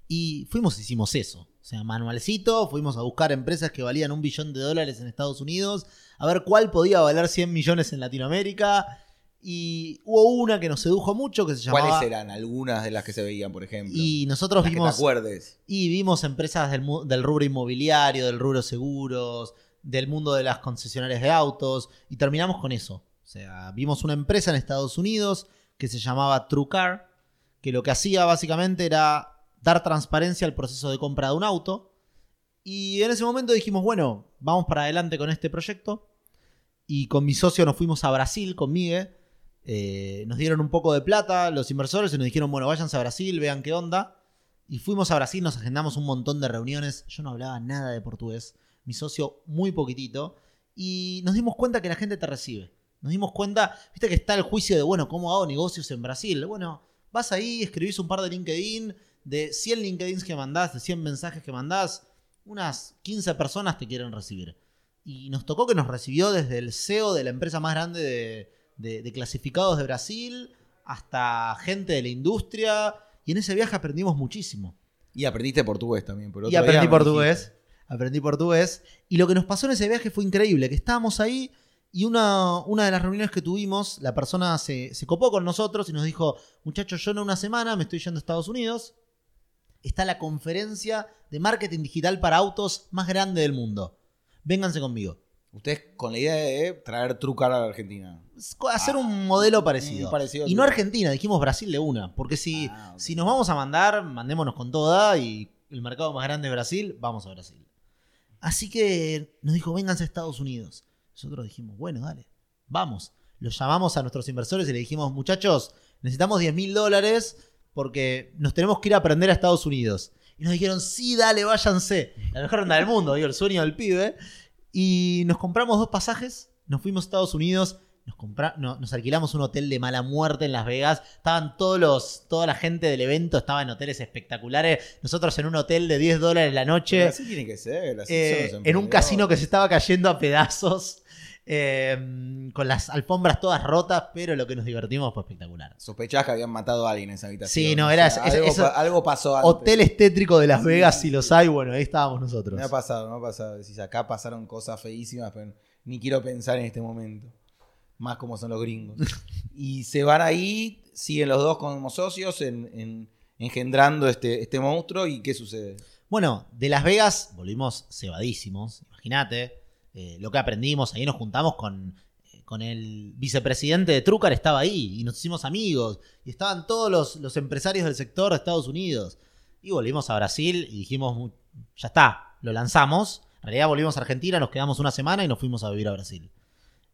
B: Y fuimos, hicimos eso. O sea, manualcito, fuimos a buscar empresas que valían un billón de dólares en Estados Unidos, a ver cuál podía valer 100 millones en Latinoamérica. Y hubo una que nos sedujo mucho que se llamaba...
A: ¿Cuáles eran algunas de las que se veían, por ejemplo?
B: Y nosotros
A: Las que te
B: vimos...
A: acuerdes.
B: Y vimos empresas del, del rubro inmobiliario, del rubro seguros, del mundo de las concesionarias de autos, y terminamos con eso. O sea, vimos una empresa en Estados Unidos que se llamaba TrueCar, que lo que hacía básicamente era dar transparencia al proceso de compra de un auto. Y en ese momento dijimos, bueno, vamos para adelante con este proyecto. Y con mi socio nos fuimos a Brasil con Migue. Eh, nos dieron un poco de plata los inversores y nos dijeron, bueno, váyanse a Brasil, vean qué onda. Y fuimos a Brasil, nos agendamos un montón de reuniones. Yo no hablaba nada de portugués. Mi socio muy poquitito. Y nos dimos cuenta que la gente te recibe. Nos dimos cuenta, viste que está el juicio de, bueno, ¿cómo hago negocios en Brasil? Bueno, vas ahí, escribís un par de LinkedIn, de 100 LinkedIn que mandás, de 100 mensajes que mandás, unas 15 personas te quieren recibir. Y nos tocó que nos recibió desde el CEO de la empresa más grande de, de clasificados de Brasil hasta gente de la industria. Y en ese viaje aprendimos muchísimo.
A: Y aprendiste portugués también. Por
B: y aprendí portugués. Aprendí portugués. Y lo que nos pasó en ese viaje fue increíble, que estábamos ahí y una, una de las reuniones que tuvimos, la persona se, se, copó con nosotros y nos dijo, muchachos, yo en una semana me estoy yendo a Estados Unidos. Está la conferencia de marketing digital para autos más grande del mundo. Vénganse conmigo.
A: Ustedes con la idea de traer Trucar a la Argentina.
B: Hacer un modelo parecido.
A: parecido
B: y no Argentina, dijimos Brasil de una. Porque si,
A: Ah,
B: si nos vamos a mandar, mandémonos con toda y el mercado más grande es Brasil, vamos a Brasil. Así que nos dijo, vénganse a Estados Unidos. Nosotros dijimos, bueno, dale, vamos. Los llamamos a nuestros inversores y le dijimos, muchachos, necesitamos 10 mil dólares porque nos tenemos que ir a aprender a Estados Unidos. Y nos dijeron, sí, dale, váyanse. La mejor ronda del mundo, digo, el sueño del pibe. Y nos compramos dos pasajes, nos fuimos a Estados Unidos, nos, compra- no- nos alquilamos un hotel de mala muerte en Las Vegas. Estaban todos los, toda la gente del evento, estaba en hoteles espectaculares. Nosotros en un hotel de 10 dólares la noche.
A: Así tiene que ser. así
B: Eh, en un casino que se estaba cayendo a pedazos, eh, con las alfombras todas rotas, pero lo que nos divertimos fue espectacular.
A: Sospechás que habían matado a alguien en esa habitación.
B: Sí, no, era
A: O sea,
B: ese-
A: algo,
B: eso-
A: algo pasó antes.
B: Hotel estétrico de Las Vegas, si los hay, bueno, ahí estábamos nosotros.
A: Me ha pasado, me ha pasado. Decís, acá pasaron cosas feísimas, pero ni quiero pensar en este momento. Más como son los gringos. [laughs] y se van ahí, siguen los dos como socios en, en- engendrando este, este monstruo. ¿Y qué sucede?
B: Bueno, de Las Vegas volvimos cebadísimos, imagínate. Eh, lo que aprendimos, ahí nos juntamos con, eh, con el vicepresidente de Trucar, estaba ahí, y nos hicimos amigos, y estaban todos los, los empresarios del sector de Estados Unidos. Y volvimos a Brasil y dijimos, "Mu- ya está, lo lanzamos. En realidad volvimos a Argentina, nos quedamos una semana y nos fuimos a vivir a Brasil.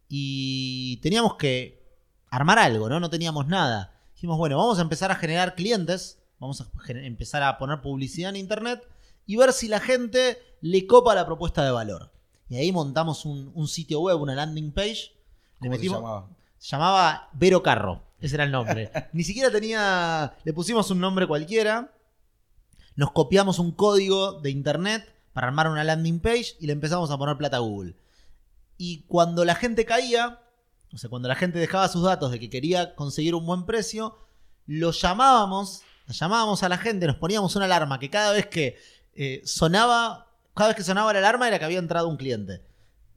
B: Y teníamos que armar algo, ¿no? No teníamos nada. Dijimos, bueno, vamos a empezar a generar clientes, vamos a empezar a poner publicidad en internet y ver si la gente le copa la propuesta de valor. Y ahí montamos un, un sitio web, una landing page. Le
A: ¿Cómo se
B: metimos,
A: llamaba?
B: se llamaba Vero Carro. Ese era el nombre. [laughs] Ni siquiera tenía. Le pusimos un nombre cualquiera. Nos copiamos un código de internet para armar una landing page y le empezamos a poner plata a Google. Y cuando la gente caía, o sea, cuando la gente dejaba sus datos de que quería conseguir un buen precio, lo llamábamos, la llamábamos a la gente, nos poníamos una alarma que cada vez que eh, sonaba, cada vez que sonaba la alarma era que había entrado un cliente.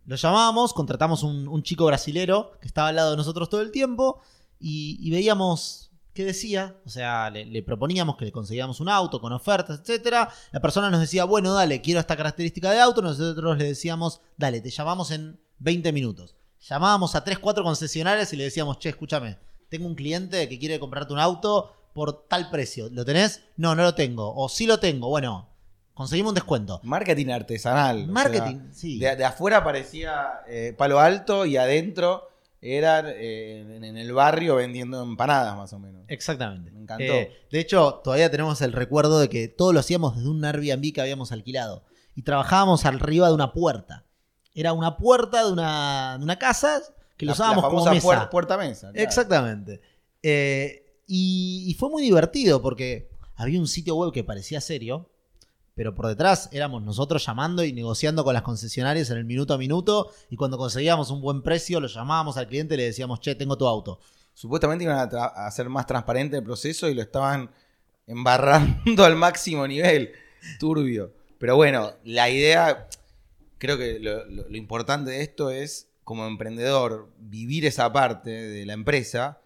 B: Lo llamábamos, contratamos un, un chico brasilero que estaba al lado de nosotros todo el tiempo y, veíamos qué decía. O sea, le, le proponíamos que le conseguíamos un auto con ofertas, etcétera. La persona nos decía, bueno, dale, quiero esta característica de auto. Nosotros le decíamos, dale, te llamamos en 20 minutos. Llamábamos a 3, 4 concesionarios y le decíamos, che, escúchame, tengo un cliente que quiere comprarte un auto por tal precio. ¿Lo tenés? No, no lo tengo. O sí lo tengo. Bueno, conseguimos un descuento.
A: Marketing artesanal. o sea,
B: Marketing, sí.
A: de, de afuera parecía eh, palo alto y adentro eran eh, en, el barrio vendiendo empanadas más o menos.
B: Exactamente.
A: Me encantó.
B: Eh, de hecho, todavía tenemos el recuerdo de que todo lo hacíamos desde un Airbnb que habíamos alquilado. Y trabajábamos arriba de una puerta. Era una puerta de una, de una casa que lo usábamos
A: la
B: como mesa.
A: puer- puerta mesa. claro.
B: Exactamente. Eh, y, y fue muy divertido porque había un sitio web que parecía serio, pero por detrás éramos nosotros llamando y negociando con las concesionarias en el minuto a minuto. Y cuando conseguíamos un buen precio, lo llamábamos al cliente y le decíamos, che, tengo tu auto.
A: Supuestamente iban a, hacer más transparente el proceso y lo estaban embarrando [laughs] al máximo nivel. Turbio. Pero bueno, la idea, creo que lo- lo importante de esto es, como emprendedor, vivir esa parte de la empresa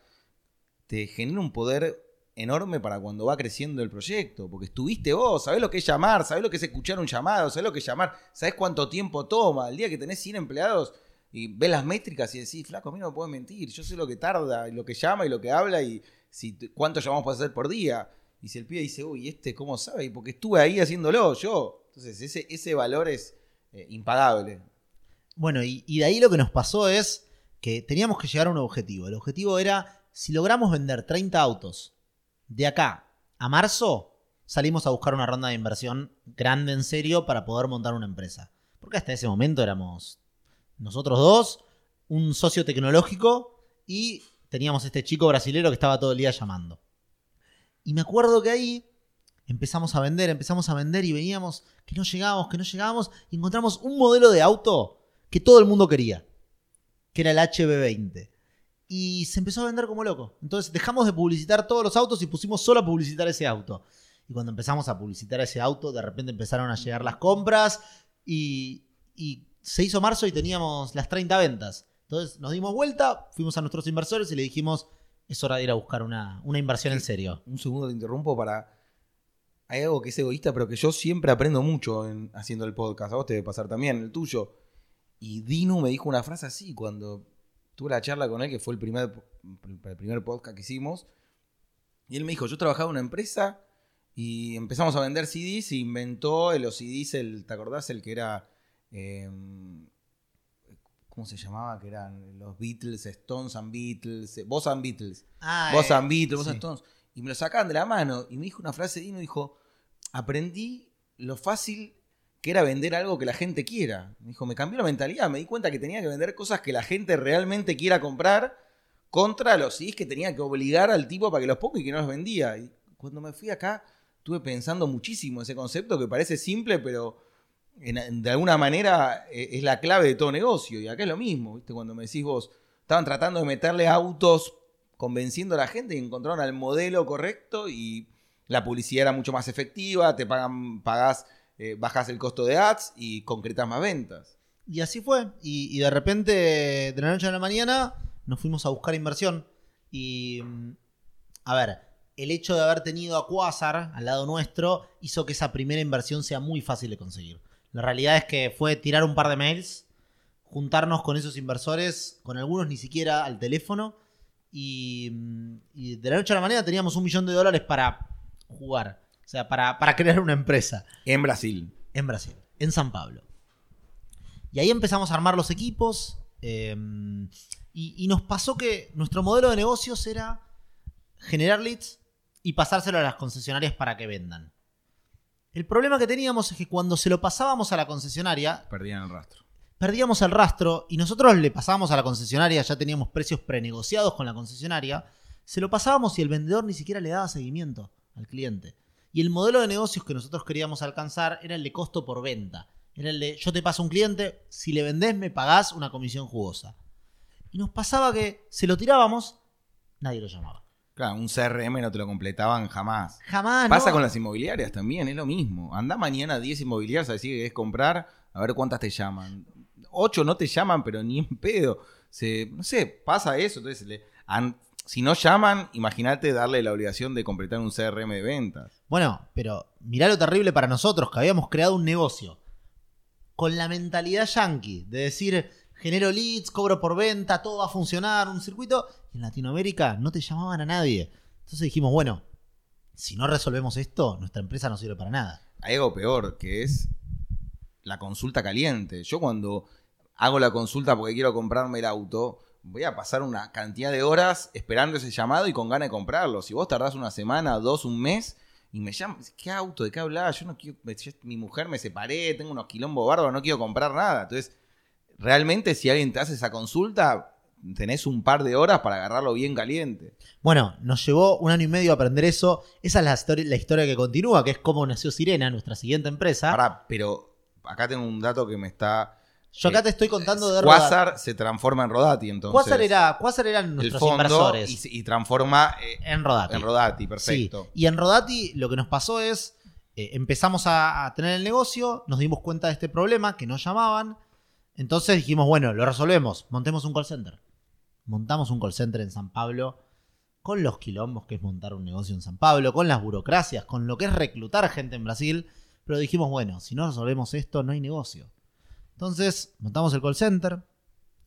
A: te genera un poder enorme para cuando va creciendo el proyecto, porque estuviste vos, sabés lo que es llamar, sabés lo que es escuchar un llamado, sabés lo que es llamar, sabés cuánto tiempo toma, el día que tenés 100 empleados y ves las métricas y decís, flaco, a mí no me puedes mentir, yo sé lo que tarda, y lo que llama y lo que habla y, si, ¿cuántos llamados puedes hacer por día? Y si el pibe dice, uy, ¿este cómo sabe? Y porque estuve ahí haciéndolo yo. Entonces, ese, ese valor es eh, impagable.
B: Bueno, y, y de ahí lo que nos pasó es que teníamos que llegar a un objetivo. El objetivo era, si logramos vender 30 autos de acá a marzo, salimos a buscar una ronda de inversión grande en serio para poder montar una empresa. Porque hasta ese momento éramos nosotros dos, un socio tecnológico y teníamos este chico brasilero que estaba todo el día llamando. Y me acuerdo que ahí empezamos a vender, empezamos a vender y veníamos que no llegábamos, que no llegábamos y encontramos un modelo de auto que todo el mundo quería, que era el HB20. Y se empezó a vender como loco. Entonces dejamos de publicitar todos los autos y pusimos solo a publicitar ese auto. Y cuando empezamos a publicitar ese auto, de repente empezaron a llegar las compras y, y se hizo marzo y teníamos las 30 ventas. Entonces nos dimos vuelta, fuimos a nuestros inversores y le dijimos, es hora de ir a buscar una, una inversión en serio.
A: Un segundo te interrumpo para. Hay algo que es egoísta, pero que yo siempre aprendo mucho en, haciendo el podcast. A vos te debe pasar también, el tuyo. Y Dino me dijo una frase así cuando tuve la charla con él, que fue el primer, el primer podcast que hicimos. Y él me dijo: Yo trabajaba en una empresa y empezamos a vender CDs y inventó los CDs, el, ¿te acordás? El que era. eh, ¿Cómo se llamaba? Que eran los Beatles, Stones and Beatles, Boss and Beatles.
B: Ah,
A: Vos
B: eh,
A: and Beatles, vos
B: sí.
A: and Stones. Y me lo sacaban de la mano. Y me dijo una frase Dino, dijo, aprendí lo fácil que era vender algo que la gente quiera. Me dijo, me cambió la mentalidad. Me di cuenta que tenía que vender cosas que la gente realmente quiera comprar contra los CDs que tenía que obligar al tipo para que los ponga y que no los vendía. Y cuando me fui acá, estuve pensando muchísimo ese concepto que parece simple, pero en- de alguna manera eh, es la clave de todo negocio. Y acá es lo mismo, ¿viste? Cuando me decís vos, estaban tratando de meterle autos convenciendo a la gente y encontraron al modelo correcto y la publicidad era mucho más efectiva, te pagan, pagás, eh, bajás el costo de ads y concretas más ventas.
B: Y así fue. Y, y de repente, de la noche a la mañana, nos fuimos a buscar inversión. Y, mm, a ver, el hecho de haber tenido a Quasar al lado nuestro hizo que esa primera inversión sea muy fácil de conseguir. La realidad es que fue tirar un par de mails, juntarnos con esos inversores, con algunos ni siquiera al teléfono. Y, mm, y de la noche a la mañana teníamos un millón de dólares para jugar. O sea, para, para crear una empresa
A: En Brasil.
B: en Brasil, en San Pablo. Y ahí empezamos a armar los equipos. eh, y, y nos pasó que nuestro modelo de negocios era generar leads y pasárselo a las concesionarias para que vendan. El problema que teníamos es que cuando se lo pasábamos a la concesionaria,
A: Perdían el rastro.
B: perdíamos el rastro y nosotros le pasábamos a la concesionaria, ya teníamos precios prenegociados con la concesionaria, se lo pasábamos y el vendedor ni siquiera le daba seguimiento al cliente. Y el modelo de negocios que nosotros queríamos alcanzar era el de costo por venta. Era el de yo te paso un cliente, si le vendés me pagás una comisión jugosa. Y nos pasaba que se lo tirábamos, nadie lo llamaba.
A: Claro, un CRM no te lo completaban jamás.
B: Jamás.
A: Pasa
B: no.
A: con las inmobiliarias también, es lo mismo. Anda mañana a 10 inmobiliarias a decir que querés comprar, a ver cuántas te llaman. Ocho no te llaman, pero ni en pedo. Se, no sé, pasa eso. Entonces, le- an- si no llaman, imagínate darle la obligación de completar un CRM de ventas.
B: Bueno, pero mirá lo terrible para nosotros, que habíamos creado un negocio con la mentalidad yankee, de decir, genero leads, cobro por venta, todo va a funcionar, un circuito. Y en Latinoamérica no te llamaban a nadie. Entonces dijimos, bueno, si no resolvemos esto, nuestra empresa no sirve para nada.
A: Hay algo peor, que es la consulta caliente. Yo cuando hago la consulta porque quiero comprarme el auto, voy a pasar una cantidad de horas esperando ese llamado y con ganas de comprarlo. Si vos tardás una semana, dos, un mes y me llaman, ¿qué auto? ¿De qué hablás? Yo no quiero, yo- mi mujer me separé, tengo unos quilombos bárbaros, no quiero comprar nada. Entonces, realmente si alguien te hace esa consulta, tenés un par de horas para agarrarlo bien caliente.
B: Bueno, nos llevó un año y medio a aprender eso. Esa es la, histori- la historia que continúa, que es cómo nació Sirena, nuestra siguiente empresa.
A: Pará, pero acá tengo un dato que me está...
B: Yo acá te estoy contando de Rodati.
A: Quasar se transforma en Rodati, entonces.
B: Quasar, era, Quasar eran
A: el
B: nuestros
A: fondo
B: inversores
A: y, transforma eh,
B: en Rodati.
A: en Rodati,
B: Sí,
A: perfecto.
B: y en Rodati lo que nos pasó es, eh, empezamos a, a tener el negocio, nos dimos cuenta de este problema, que nos llamaban, entonces dijimos, bueno, lo resolvemos, montemos un call center. Montamos un call center en San Pablo, con los quilombos que es montar un negocio en San Pablo, con las burocracias, con lo que es reclutar gente en Brasil, pero dijimos, bueno, si no resolvemos esto, no hay negocio. Entonces, montamos el call center,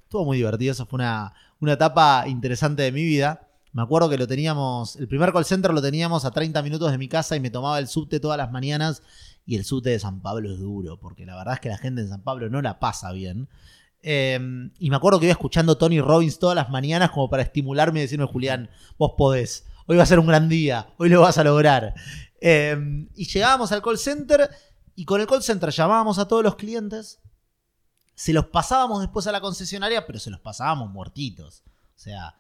B: estuvo muy divertido, eso fue una, una etapa interesante de mi vida. Me acuerdo que lo teníamos, el primer call center lo teníamos a 30 minutos de mi casa y me tomaba el subte todas las mañanas. Y el subte de San Pablo es duro, porque la verdad es que la gente en San Pablo no la pasa bien. Eh, y me acuerdo que iba escuchando Tony Robbins todas las mañanas como para estimularme y decirme, Julián, vos podés, hoy va a ser un gran día, hoy lo vas a lograr. Eh, y llegábamos al call center y con el call center llamábamos a todos los clientes, se los pasábamos después a la concesionaria, pero se los pasábamos muertitos. O sea,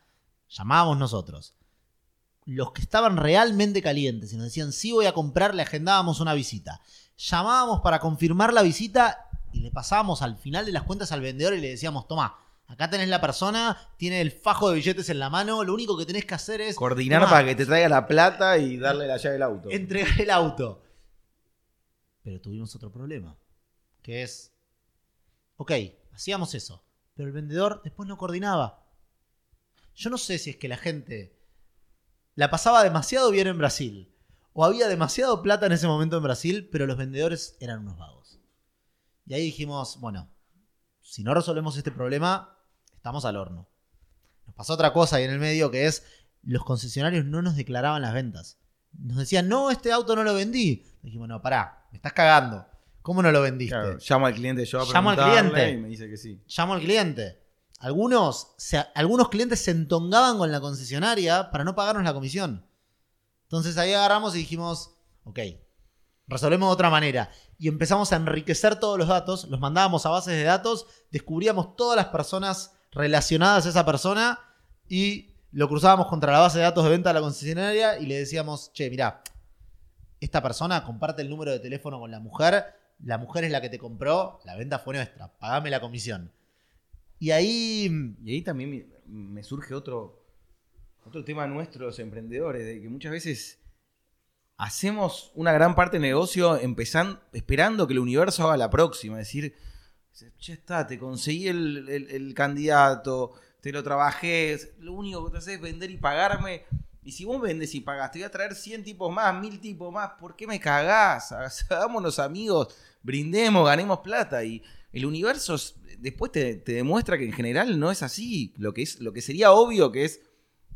B: llamábamos nosotros. Los que estaban realmente calientes y nos decían, sí voy a comprar, le agendábamos una visita. Llamábamos para confirmar la visita y le pasábamos al final de las cuentas al vendedor y le decíamos, toma, acá tenés la persona, tiene el fajo de billetes en la mano, lo único que tenés que hacer es...
A: Coordinar para que te traiga la plata y darle la llave del auto.
B: entregar el auto. Pero tuvimos otro problema, que es, ok, hacíamos eso, pero el vendedor después no coordinaba. Yo no sé si es que la gente la pasaba demasiado bien en Brasil, o había demasiado plata en ese momento en Brasil, pero los vendedores eran unos vagos. Y ahí dijimos, bueno, si no resolvemos este problema, estamos al horno. Nos pasó otra cosa ahí en el medio que es, los concesionarios no nos declaraban las ventas. Nos decían, no, este auto no lo vendí. Dijimos, no, pará, me estás cagando. ¿Cómo no lo vendiste?
A: Claro, llamo al cliente yo a
B: Llamo al cliente.
A: y me dice que sí.
B: Llamo al cliente. Algunos, se- algunos clientes se entongaban con la concesionaria para no pagarnos la comisión. Entonces ahí agarramos y dijimos, ok, resolvemos de otra manera. Y empezamos a enriquecer todos los datos, los mandábamos a bases de datos, descubríamos todas las personas relacionadas a esa persona y lo cruzábamos contra la base de datos de venta de la concesionaria y le decíamos, che, mirá, esta persona comparte el número de teléfono con la mujer, la mujer es la que te compró, la venta fue nuestra, pagame la comisión. Y ahí,
A: Y ahí también me, surge otro, otro tema nuestro, los emprendedores, de que muchas veces hacemos una gran parte del negocio empezando, esperando que el universo haga la próxima. Es decir, ya está, te conseguí el, el- candidato, te lo trabajé, lo único que te haces es vender y pagarme. Y si vos vendes y pagás, te voy a traer 100 tipos más, 1000 tipos más, ¿por qué me cagás? [laughs] Hagámonos amigos, brindemos, ganemos plata. Y el universo después te, te demuestra que en general no es así. Lo que, es, lo que sería obvio que es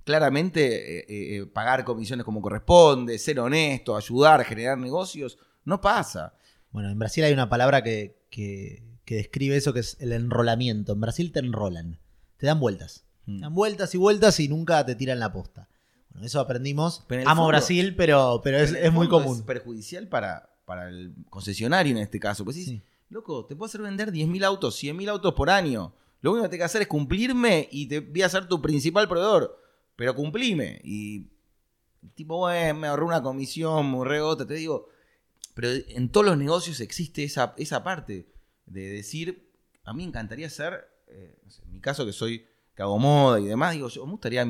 A: claramente eh, eh, eh, pagar comisiones como corresponde, ser honesto, ayudar, generar negocios, no pasa.
B: bueno, en Brasil hay una palabra que, que- que describe eso, que es el enrolamiento. En Brasil te enrolan, te dan vueltas. Te
A: Mm.
B: dan vueltas y vueltas y nunca te tiran la posta. Bueno, eso aprendimos.
A: Pero
B: Amo
A: fondo-
B: Brasil, pero, pero es,
A: el
B: es muy común.
A: Es perjudicial para, para el concesionario en este caso. Pues sí,
B: Sí.
A: loco, te puedo hacer vender 10.000 autos, 100.000 autos por año. Lo único que tengo que hacer es cumplirme y te voy a ser tu principal proveedor. Pero cumplime. Y tipo, bueno, me ahorré una comisión, me ahorré otra. Te digo, pero en todos los negocios existe esa, esa parte de decir, a mí me encantaría ser, eh, no sé, en mi caso que soy, que hago moda y demás, digo, yo me gustaría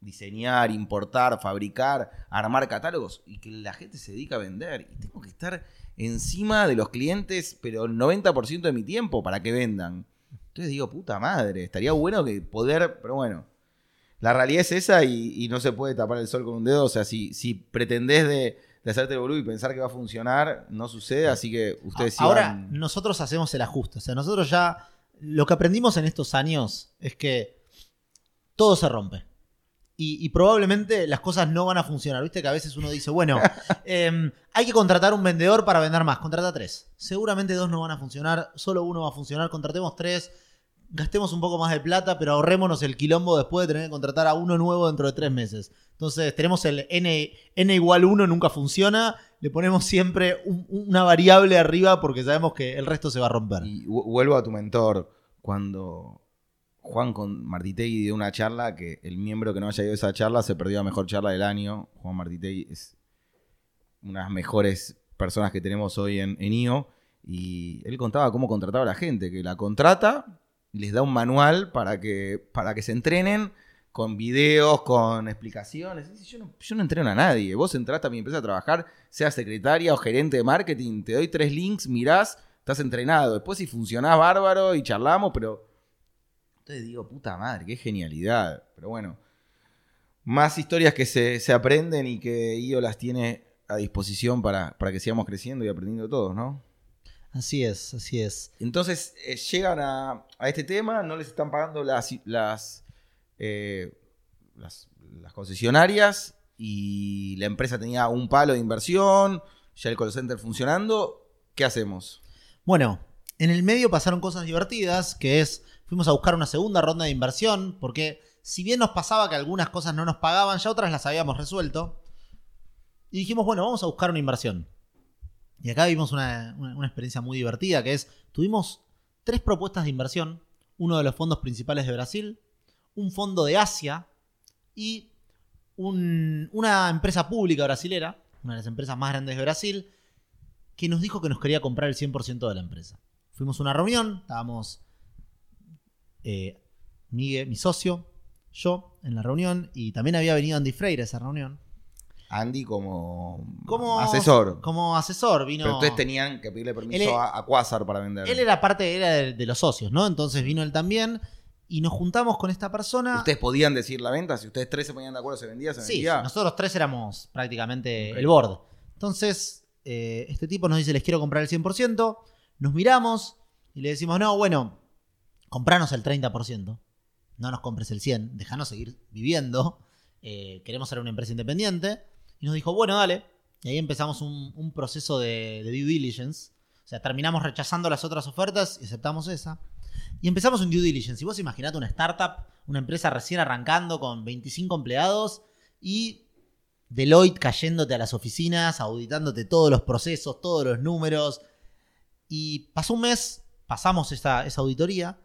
A: diseñar, importar, fabricar, armar catálogos y que la gente se dedica a vender. Y tengo que estar encima de los clientes, pero el 90% de mi tiempo para que vendan. Entonces digo, puta madre, estaría bueno que poder, pero bueno, la realidad es esa y, y no se puede tapar el sol con un dedo. O sea, si, si pretendés de, de hacerte el boludo y pensar que va a funcionar, no sucede, así que ustedes
B: Ahora nosotros hacemos el ajuste. O sea, nosotros ya lo que aprendimos en estos años es que todo se rompe. Y, y probablemente las cosas no van a funcionar. Viste que a veces uno dice, bueno, [laughs] em, hay que contratar un vendedor para vender más. Contrata tres. Seguramente dos no van a funcionar. Solo uno va a funcionar. Contratemos tres. Gastemos un poco más de plata, pero ahorrémonos el quilombo después de tener que contratar a uno nuevo dentro de tres meses. Entonces tenemos el n, n igual 1, nunca funciona. Le ponemos siempre un- una variable arriba porque sabemos que el resto se va a romper.
A: Y vu- vuelvo a tu mentor. Cuando Juan con Martitegui dio una charla, que el miembro que no haya ido a esa charla se perdió la mejor charla del año. Juan Martitegui es una de las mejores personas que tenemos hoy en, en IO. Y él contaba cómo contrataba a la gente, que la contrata y les da un manual para que, para que se entrenen con videos, con explicaciones. Yo no, yo no entreno a nadie. Vos entraste a mi empresa a trabajar, seas secretaria o gerente de marketing, te doy tres links, mirás, estás entrenado. Después si funcionás bárbaro y charlamos, pero... Entonces digo, puta madre, qué genialidad. Pero bueno, más historias que se, se aprenden y que IO las tiene a disposición para, para que sigamos creciendo y aprendiendo todos, ¿no?
B: Así es, así es.
A: Entonces eh, llegan a, a este tema, no les están pagando las, las eh, las, las concesionarias y la empresa tenía un palo de inversión, ya el call center funcionando. ¿Qué hacemos?
B: Bueno, en el medio pasaron cosas divertidas, que es, fuimos a buscar una segunda ronda de inversión, porque si bien nos pasaba que algunas cosas no nos pagaban, ya otras las habíamos resuelto. Y dijimos, bueno, vamos a buscar una inversión. Y acá vimos una, una- experiencia muy divertida, que es, tuvimos tres propuestas de inversión, uno de los fondos principales de Brasil, un fondo de Asia y un- una empresa pública brasilera, una de las empresas más grandes de Brasil, que nos dijo que nos quería comprar el 100% de la empresa. Fuimos a una reunión, estábamos eh, Miguel, mi socio, yo en la reunión, y también había venido Andy Freire a esa reunión.
A: Andy como,
B: Como
A: asesor.
B: Como asesor, vino.
A: Pero ustedes tenían que pedirle permiso
B: es-
A: a, a Quasar para vender.
B: Él era parte era de, de los socios, ¿no? Entonces vino él también y nos juntamos con esta persona.
A: ¿Ustedes podían decir la venta? Si ustedes tres se ponían de acuerdo, se vendía, se
B: Sí,
A: vendía.
B: nosotros tres éramos prácticamente el board. Entonces, eh, este tipo nos dice, les quiero comprar el 100%, nos miramos y le decimos, no, bueno, compranos el 30%, no nos compres el 100%, déjanos seguir viviendo, eh, queremos ser una empresa independiente. Y nos dijo, bueno, dale. Y ahí empezamos un, proceso de, due diligence. O sea, terminamos rechazando las otras ofertas y aceptamos esa. Y empezamos un due diligence. Y vos imaginate una startup, una empresa recién arrancando con 25 empleados y Deloitte cayéndote a las oficinas, auditándote todos los procesos, todos los números. Y pasó un mes, pasamos esa auditoría.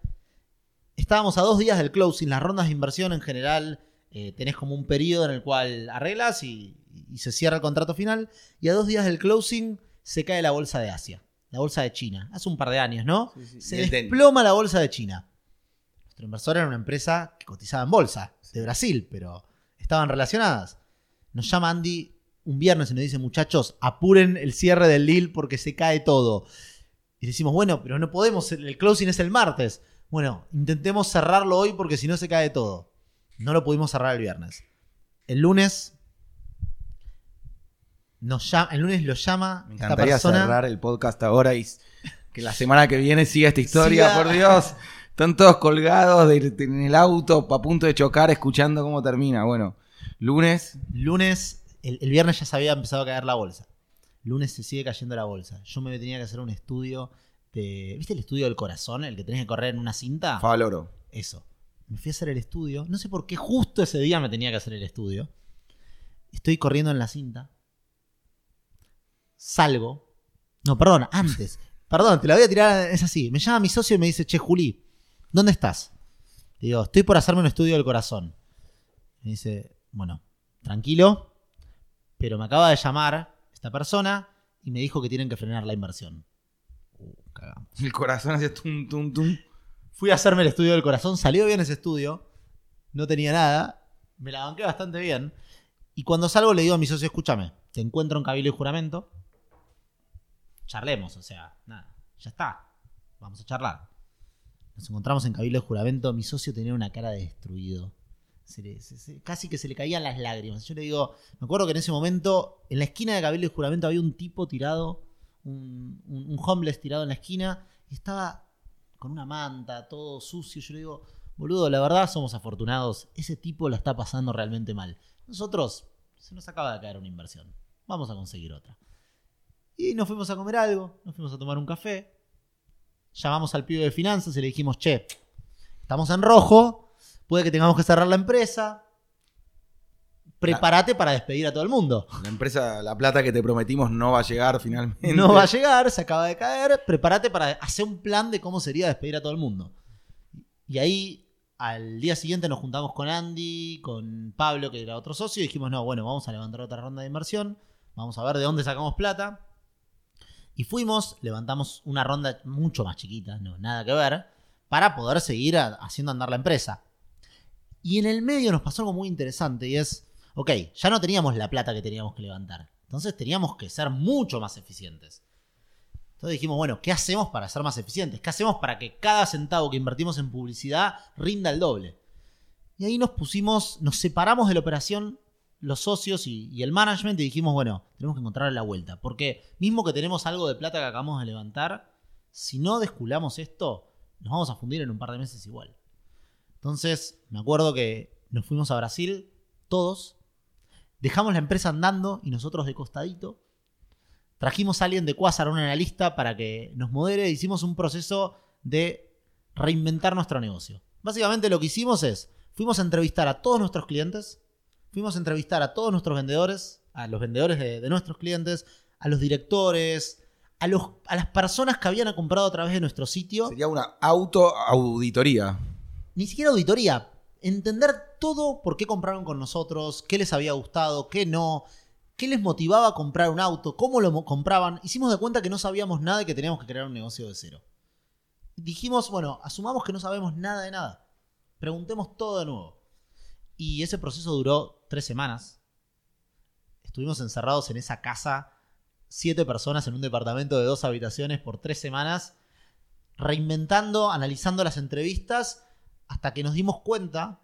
B: Estábamos a dos días del closing. Las rondas de inversión en general eh, tenés como un periodo en el cual arreglas y, y se cierra el contrato final. Y a dos días del closing se cae la bolsa de Asia, la bolsa de China. Hace un par de años, ¿no?
A: Sí, sí.
B: Se
A: tenis.
B: desploma la bolsa de China. Nuestro inversor era una empresa que cotizaba en bolsa, de Brasil, pero estaban relacionadas. Nos llama Andy un viernes y nos dice, muchachos, apuren el cierre del deal porque se cae todo. Y decimos, bueno, pero no podemos, el closing es el martes. Bueno, intentemos cerrarlo hoy porque si no se cae todo. No lo pudimos cerrar el viernes. El lunes nos llama, el lunes lo llama
A: Me
B: esta
A: encantaría
B: persona.
A: cerrar el podcast ahora y que la semana que viene siga esta historia,
B: Siga.
A: por Dios. Están todos colgados de- de- en el auto a punto de chocar escuchando cómo termina. Bueno, lunes,
B: Lunes, el, el viernes ya se había empezado a caer la bolsa. Lunes se sigue cayendo la bolsa. Yo me tenía que hacer un estudio de. ¿Viste el estudio del corazón? El que tenés que correr en una cinta.
A: Favaloro.
B: Eso. Me fui a hacer el estudio. No sé por qué justo ese día me tenía que hacer el estudio. Estoy corriendo en la cinta. Salgo. No, perdón, antes. [laughs] Perdón, te la voy a tirar. Es así. Me llama mi socio y me dice, che, Juli, ¿dónde estás? Le digo, estoy por hacerme un estudio del corazón. Me dice, bueno, tranquilo, pero me acaba de llamar esta persona y me dijo que tienen que frenar la inversión. Cagamos.
A: El corazón hace tum, tum, tum.
B: Fui a hacerme el estudio del corazón, salió bien ese estudio, no tenía nada, me la banqué bastante bien. Y cuando salgo le digo a mi socio, escúchame, te encuentro en Cabildo y Juramento, charlemos, o sea, nada, ya está, vamos a charlar. Nos encontramos en Cabildo y Juramento, mi socio tenía una cara de destruido. Se le- se- se- casi que se le caían las lágrimas. Yo le digo, me acuerdo que en ese momento, en la esquina de Cabildo y Juramento había un tipo tirado, un, un- un homeless tirado en la esquina, y estaba con una manta, todo sucio. Yo le digo, boludo, la verdad somos afortunados. Ese tipo la está pasando realmente mal. Nosotros, se nos acaba de caer una inversión. Vamos a conseguir otra. Y nos fuimos a comer algo, nos fuimos a tomar un café. Llamamos al pibe de finanzas y le dijimos, che, estamos en rojo, puede que tengamos que cerrar la empresa. Prepárate para despedir a todo el mundo.
A: La empresa, la plata que te prometimos no va a llegar finalmente.
B: No va a llegar, se acaba de caer. Prepárate para hacer un plan de cómo sería despedir a todo el mundo. Y ahí, al día siguiente, nos juntamos con Andy, con Pablo, que era otro socio, y dijimos: No, bueno, vamos a levantar otra ronda de inversión. Vamos a ver de dónde sacamos plata. Y fuimos, levantamos una ronda mucho más chiquita, no, nada que ver, para poder seguir haciendo andar la empresa. Y en el medio nos pasó algo muy interesante y es, ok, ya no teníamos la plata que teníamos que levantar. Entonces teníamos que ser mucho más eficientes. Entonces dijimos, bueno, ¿qué hacemos para ser más eficientes? ¿Qué hacemos para que cada centavo que invertimos en publicidad rinda el doble? Y ahí nos pusimos, nos separamos de la operación los socios y, el management y dijimos, bueno, tenemos que encontrar la vuelta. Porque mismo que tenemos algo de plata que acabamos de levantar, si no desculamos esto, nos vamos a fundir en un par de meses igual. Entonces, me acuerdo que nos fuimos a Brasil, todos, dejamos la empresa andando y nosotros de costadito. Trajimos a alguien de Quasar, un analista, para que nos modere. Hicimos un proceso de reinventar nuestro negocio. Básicamente lo que hicimos es, fuimos a entrevistar a todos nuestros clientes, fuimos a entrevistar a todos nuestros vendedores, a los vendedores de, de nuestros clientes, a los directores, a, los, a las personas que habían comprado a través de nuestro sitio.
A: Sería una auto-auditoría.
B: Ni siquiera auditoría. Entender todo por qué compraron con nosotros, qué les había gustado, qué no, qué les motivaba a comprar un auto, cómo lo compraban. Hicimos de cuenta que no sabíamos nada y que teníamos que crear un negocio de cero. Dijimos, bueno, asumamos que no sabemos nada de nada. Preguntemos todo de nuevo. Y ese proceso duró tres semanas. Estuvimos encerrados en esa casa, siete personas en un departamento de dos habitaciones por tres semanas, reinventando, analizando las entrevistas, hasta que nos dimos cuenta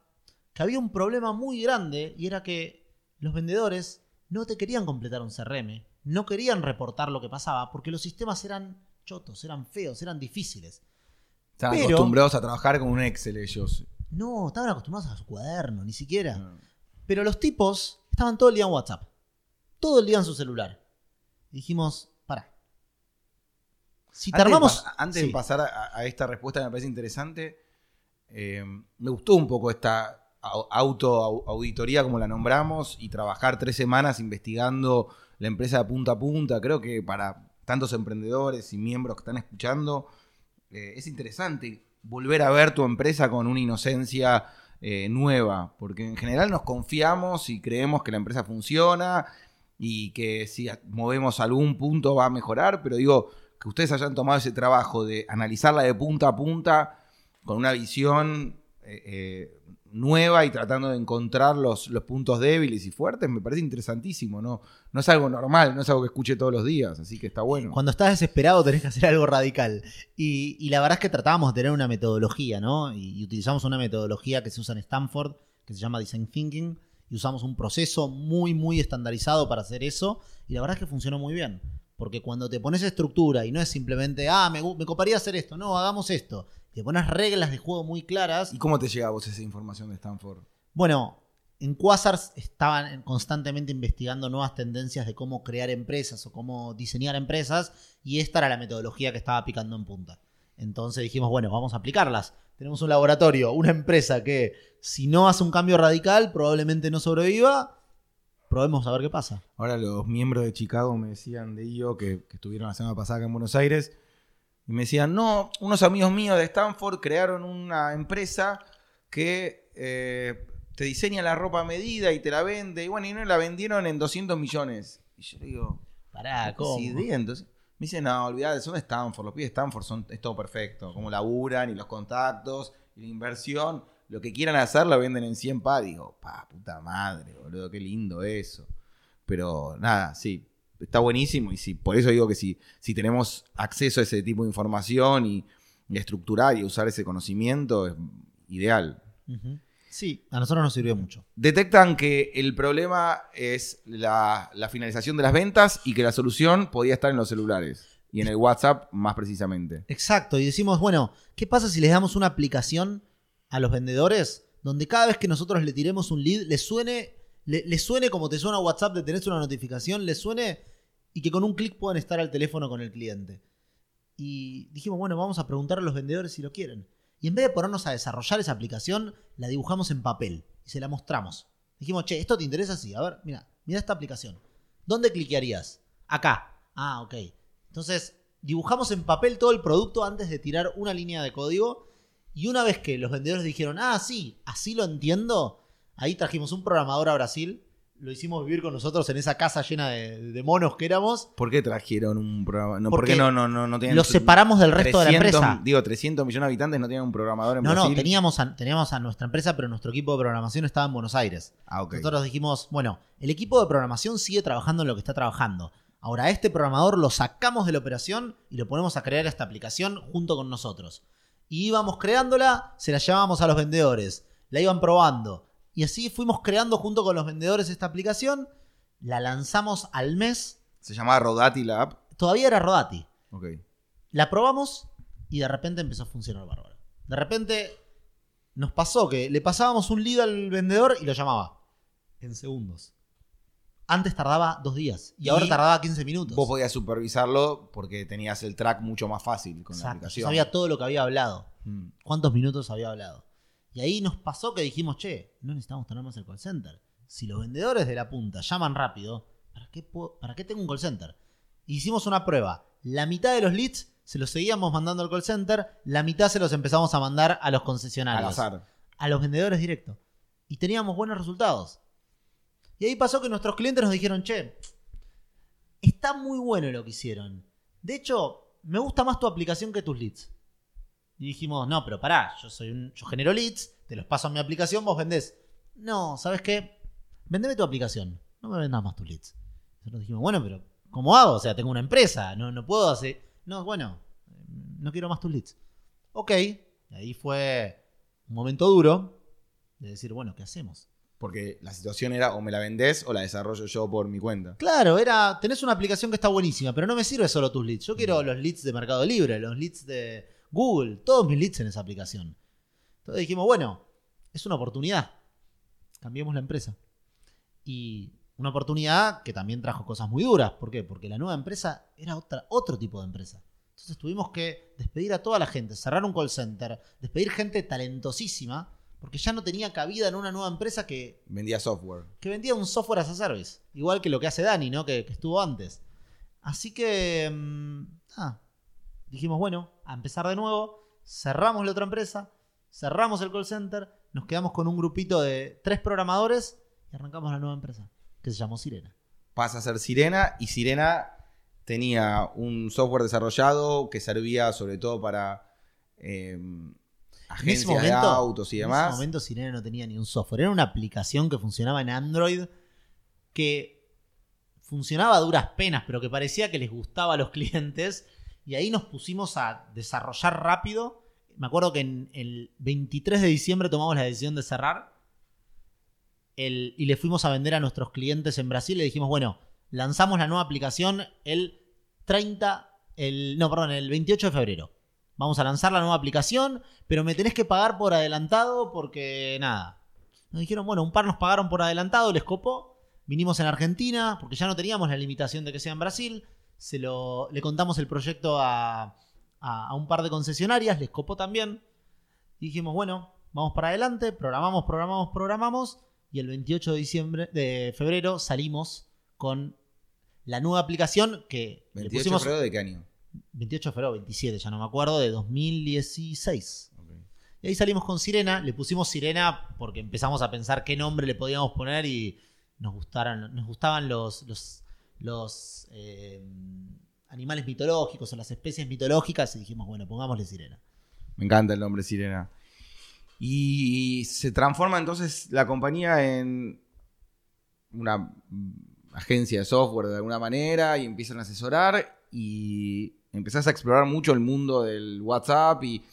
B: que había un problema muy grande y era que los vendedores no te querían completar un CRM, no querían reportar lo que pasaba, porque los sistemas eran chotos, eran feos, eran difíciles.
A: Estaban
B: Pero-
A: acostumbrados a trabajar con un Excel ellos.
B: No, estaban acostumbrados a su cuaderno, ni siquiera.
A: Ah.
B: Pero los tipos estaban todo el día en WhatsApp. Todo el día en su celular. Y dijimos, pará. Si te
A: Antes, de,
B: armamos.
A: pas- antes
B: Sí.
A: de pasar a, a esta respuesta me parece interesante, eh, me gustó un poco esta au- auto-auditoría como la nombramos y trabajar tres semanas investigando la empresa de punta a punta. Creo que para tantos emprendedores y miembros que están escuchando, eh, es interesante volver a ver tu empresa con una inocencia eh, nueva, porque en general nos confiamos y creemos que la empresa funciona y que si movemos algún punto va a mejorar, pero digo, que ustedes hayan tomado ese trabajo de analizarla de punta a punta con una visión eh, eh, nueva y tratando de encontrar los, puntos débiles y fuertes, me parece interesantísimo, ¿no? No es algo normal, no es algo que escuche todos los días, así que está bueno.
B: Cuando estás desesperado tenés que hacer algo radical. Y, y la verdad es que tratábamos de tener una metodología, ¿no? Y, y utilizamos una metodología que se usa en Stanford, que se llama Design Thinking, y usamos un proceso muy, muy estandarizado para hacer eso, y la verdad es que funcionó muy bien. Porque cuando te pones estructura y no es simplemente, ah, me, me coparía hacer esto, no, hagamos esto. Te pones reglas de juego muy claras.
A: ¿Y cómo te llega a vos esa información de Stanford?
B: Bueno, en Quasars estaban constantemente investigando nuevas tendencias de cómo crear empresas o cómo diseñar empresas y esta era la metodología que estaba picando en punta. Entonces dijimos, bueno, vamos a aplicarlas. Tenemos un laboratorio, una empresa que si no hace un cambio radical probablemente no sobreviva. Probemos a ver qué pasa.
A: Ahora los miembros de Chicago me decían de IO que, que estuvieron la semana pasada acá en Buenos Aires y me decían, no, unos amigos míos de Stanford crearon una empresa que eh, te diseña la ropa a medida y te la vende y bueno, y no la vendieron en 200 millones. Y yo digo,
B: Pará,
A: ¿qué
B: ¿cómo?
A: Entonces, me dicen, no, olvidate, son de Stanford, los pibes de Stanford son, es todo perfecto, como laburan y los contactos y la inversión, lo que quieran hacer lo venden en 100 pa. Digo, pa, puta madre, boludo, qué lindo eso. Pero nada, sí, está buenísimo y sí, por eso digo que si, si tenemos acceso a ese tipo de información y, estructurar y usar ese conocimiento, es ideal.
B: Sí, a nosotros nos sirvió mucho.
A: Detectan que el problema es la, la finalización de las ventas y que la solución podía estar en los celulares y en el WhatsApp más precisamente.
B: Exacto, y decimos, bueno, ¿qué pasa si les damos una aplicación a los vendedores donde cada vez que nosotros le tiremos un lead, les suene, le, suene como te suena WhatsApp de tenés una notificación, les suene y que con un clic puedan estar al teléfono con el cliente? Y dijimos, bueno, vamos a preguntar a los vendedores si lo quieren. Y en vez de ponernos a desarrollar esa aplicación, la dibujamos en papel y se la mostramos. Dijimos, che, ¿esto te interesa? Sí, a ver, mira, mira esta aplicación. ¿Dónde cliquearías? Acá. Ah, ok. Entonces, dibujamos en papel todo el producto antes de tirar una línea de código. Y una vez que los vendedores dijeron, ah, sí, así lo entiendo, ahí trajimos un programador a Brasil, lo hicimos vivir con nosotros en esa casa llena de, de monos que éramos.
A: ¿Por qué trajeron un programa? No, ¿Por qué no, no, no, no tienen
B: Lo separamos del resto de la
A: 300,
B: empresa.
A: Digo, 300 millones de habitantes no tienen un programador en
B: No, no,
A: Brasil.
B: teníamos a, teníamos a nuestra empresa, pero nuestro equipo de programación estaba en Buenos Aires.
A: Ah, ok.
B: Nosotros dijimos, bueno, el equipo de programación sigue trabajando en lo que está trabajando. Ahora, a este programador lo sacamos de la operación y lo ponemos a crear esta aplicación junto con nosotros. Y íbamos creándola, se la llevábamos a los vendedores, la iban probando. Y así fuimos creando junto con los vendedores esta aplicación, la lanzamos al mes,
A: Se llamaba Rodati la app.
B: todavía era Rodati.
A: Ok.
B: La probamos y de repente empezó a funcionar bárbaro. De repente nos pasó que le pasábamos un lead al vendedor y lo llamaba. En segundos. Antes tardaba dos días y,
A: Y
B: ahora tardaba 15 minutos.
A: Vos podías supervisarlo porque tenías el track mucho más fácil con la
B: Exacto. Yo
A: aplicación.
B: sabía todo lo que había hablado.
A: Mm.
B: cuántos minutos había hablado. Y ahí nos pasó que dijimos, che, no necesitamos tener más el call center. Si los vendedores de la punta llaman rápido, ¿para qué, puedo- ¿para qué tengo un call center? Hicimos una prueba. La mitad de los leads se los seguíamos mandando al call center, la mitad se los empezamos a mandar a los
A: Al
B: concesionarios.
A: azar.
B: A los vendedores directo. Y teníamos buenos resultados. Y ahí pasó que nuestros clientes nos dijeron, che, está muy bueno lo que hicieron. De hecho, me gusta más tu aplicación que tus leads. Y dijimos, no, pero pará, yo soy un, yo genero leads, te los paso a mi aplicación, vos vendés. No, ¿sabes qué? Vendeme tu aplicación, no me vendas más tus leads. Nosotros dijimos, bueno, pero ¿cómo hago? O sea, tengo una empresa, no, no puedo hacer. No, bueno, no quiero más tus leads. Ok, ahí fue un momento duro de decir, bueno, ¿qué hacemos?
A: Porque la situación era o me la vendés o la desarrollo yo por mi cuenta.
B: Claro, era, tenés una aplicación que está buenísima, pero no me sirve solo tus leads. Yo quiero los leads de Mercado Libre, los leads de Google, todos mis leads en esa aplicación. Entonces dijimos, bueno, es una oportunidad. Cambiemos la empresa. Y una oportunidad que también trajo cosas muy duras. ¿Por qué? Porque la nueva empresa era otra, otro tipo de empresa. Entonces tuvimos que despedir a toda la gente, cerrar un call center, despedir gente talentosísima, porque ya no tenía cabida en una nueva empresa que
A: Vendía software.
B: que vendía un software as a service. Igual que lo que hace Dani, ¿no? Que, que estuvo antes. Así que. ah, dijimos, bueno, a empezar de nuevo. Cerramos la otra empresa. Cerramos el call center. Nos quedamos con un grupito de tres programadores. Y arrancamos la nueva empresa. Que se llamó Sirena.
A: Pasa a ser Sirena y Sirena tenía un software desarrollado que servía sobre todo para eh, agencias de autos y
B: En ese momento Sirena no tenía ni un software. Era una aplicación que funcionaba en Android. Que funcionaba a duras penas, pero que parecía que les gustaba a los clientes. Y ahí nos pusimos a desarrollar rápido. Me acuerdo que en el 23 de diciembre tomamos la decisión de cerrar. El- y le fuimos a vender a nuestros clientes en Brasil. Le dijimos, bueno, lanzamos la nueva aplicación el 30, el, no, perdón, el 28 de febrero. Vamos a lanzar la nueva aplicación, pero me tenés que pagar por adelantado porque nada. Nos dijeron, bueno, un par nos pagaron por adelantado, les copó. Vinimos en Argentina, porque ya no teníamos la limitación de que sea en Brasil. Se lo, le contamos el proyecto a, a- a un par de concesionarias, les copó también. Y dijimos, bueno, vamos para adelante, programamos, programamos, programamos. Y el 28 de diciembre, de febrero, salimos con la nueva aplicación que le
A: 28
B: pusimos.
A: de febrero de qué año.
B: 28 de febrero, 27, ya no me acuerdo, de 2016. Y ahí salimos con Sirena, le pusimos Sirena porque empezamos a pensar qué nombre le podíamos poner y nos gustaron, nos gustaban los, los, los eh, animales mitológicos o las especies mitológicas y dijimos, bueno, pongámosle Sirena.
A: Me encanta el nombre Sirena. Y se transforma entonces la compañía en una agencia de software de alguna manera y empiezan a asesorar y empezás a explorar mucho el mundo del WhatsApp y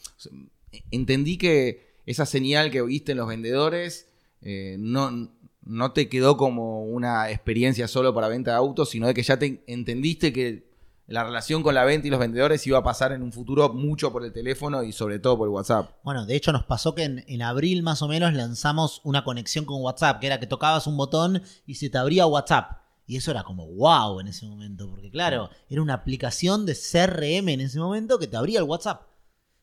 A: entendí que esa señal que oíste en los vendedores eh, no, no te quedó como una experiencia solo para venta de autos, sino de que ya te entendiste que la relación con la venta y los vendedores iba a pasar en un futuro mucho por el teléfono y sobre todo por WhatsApp.
B: Bueno, de hecho nos pasó que en abril más o menos lanzamos una conexión con WhatsApp, que era que tocabas un botón y se te abría WhatsApp. Y eso era como wow en ese momento, porque claro, era una aplicación de CRM en ese momento que te abría el WhatsApp.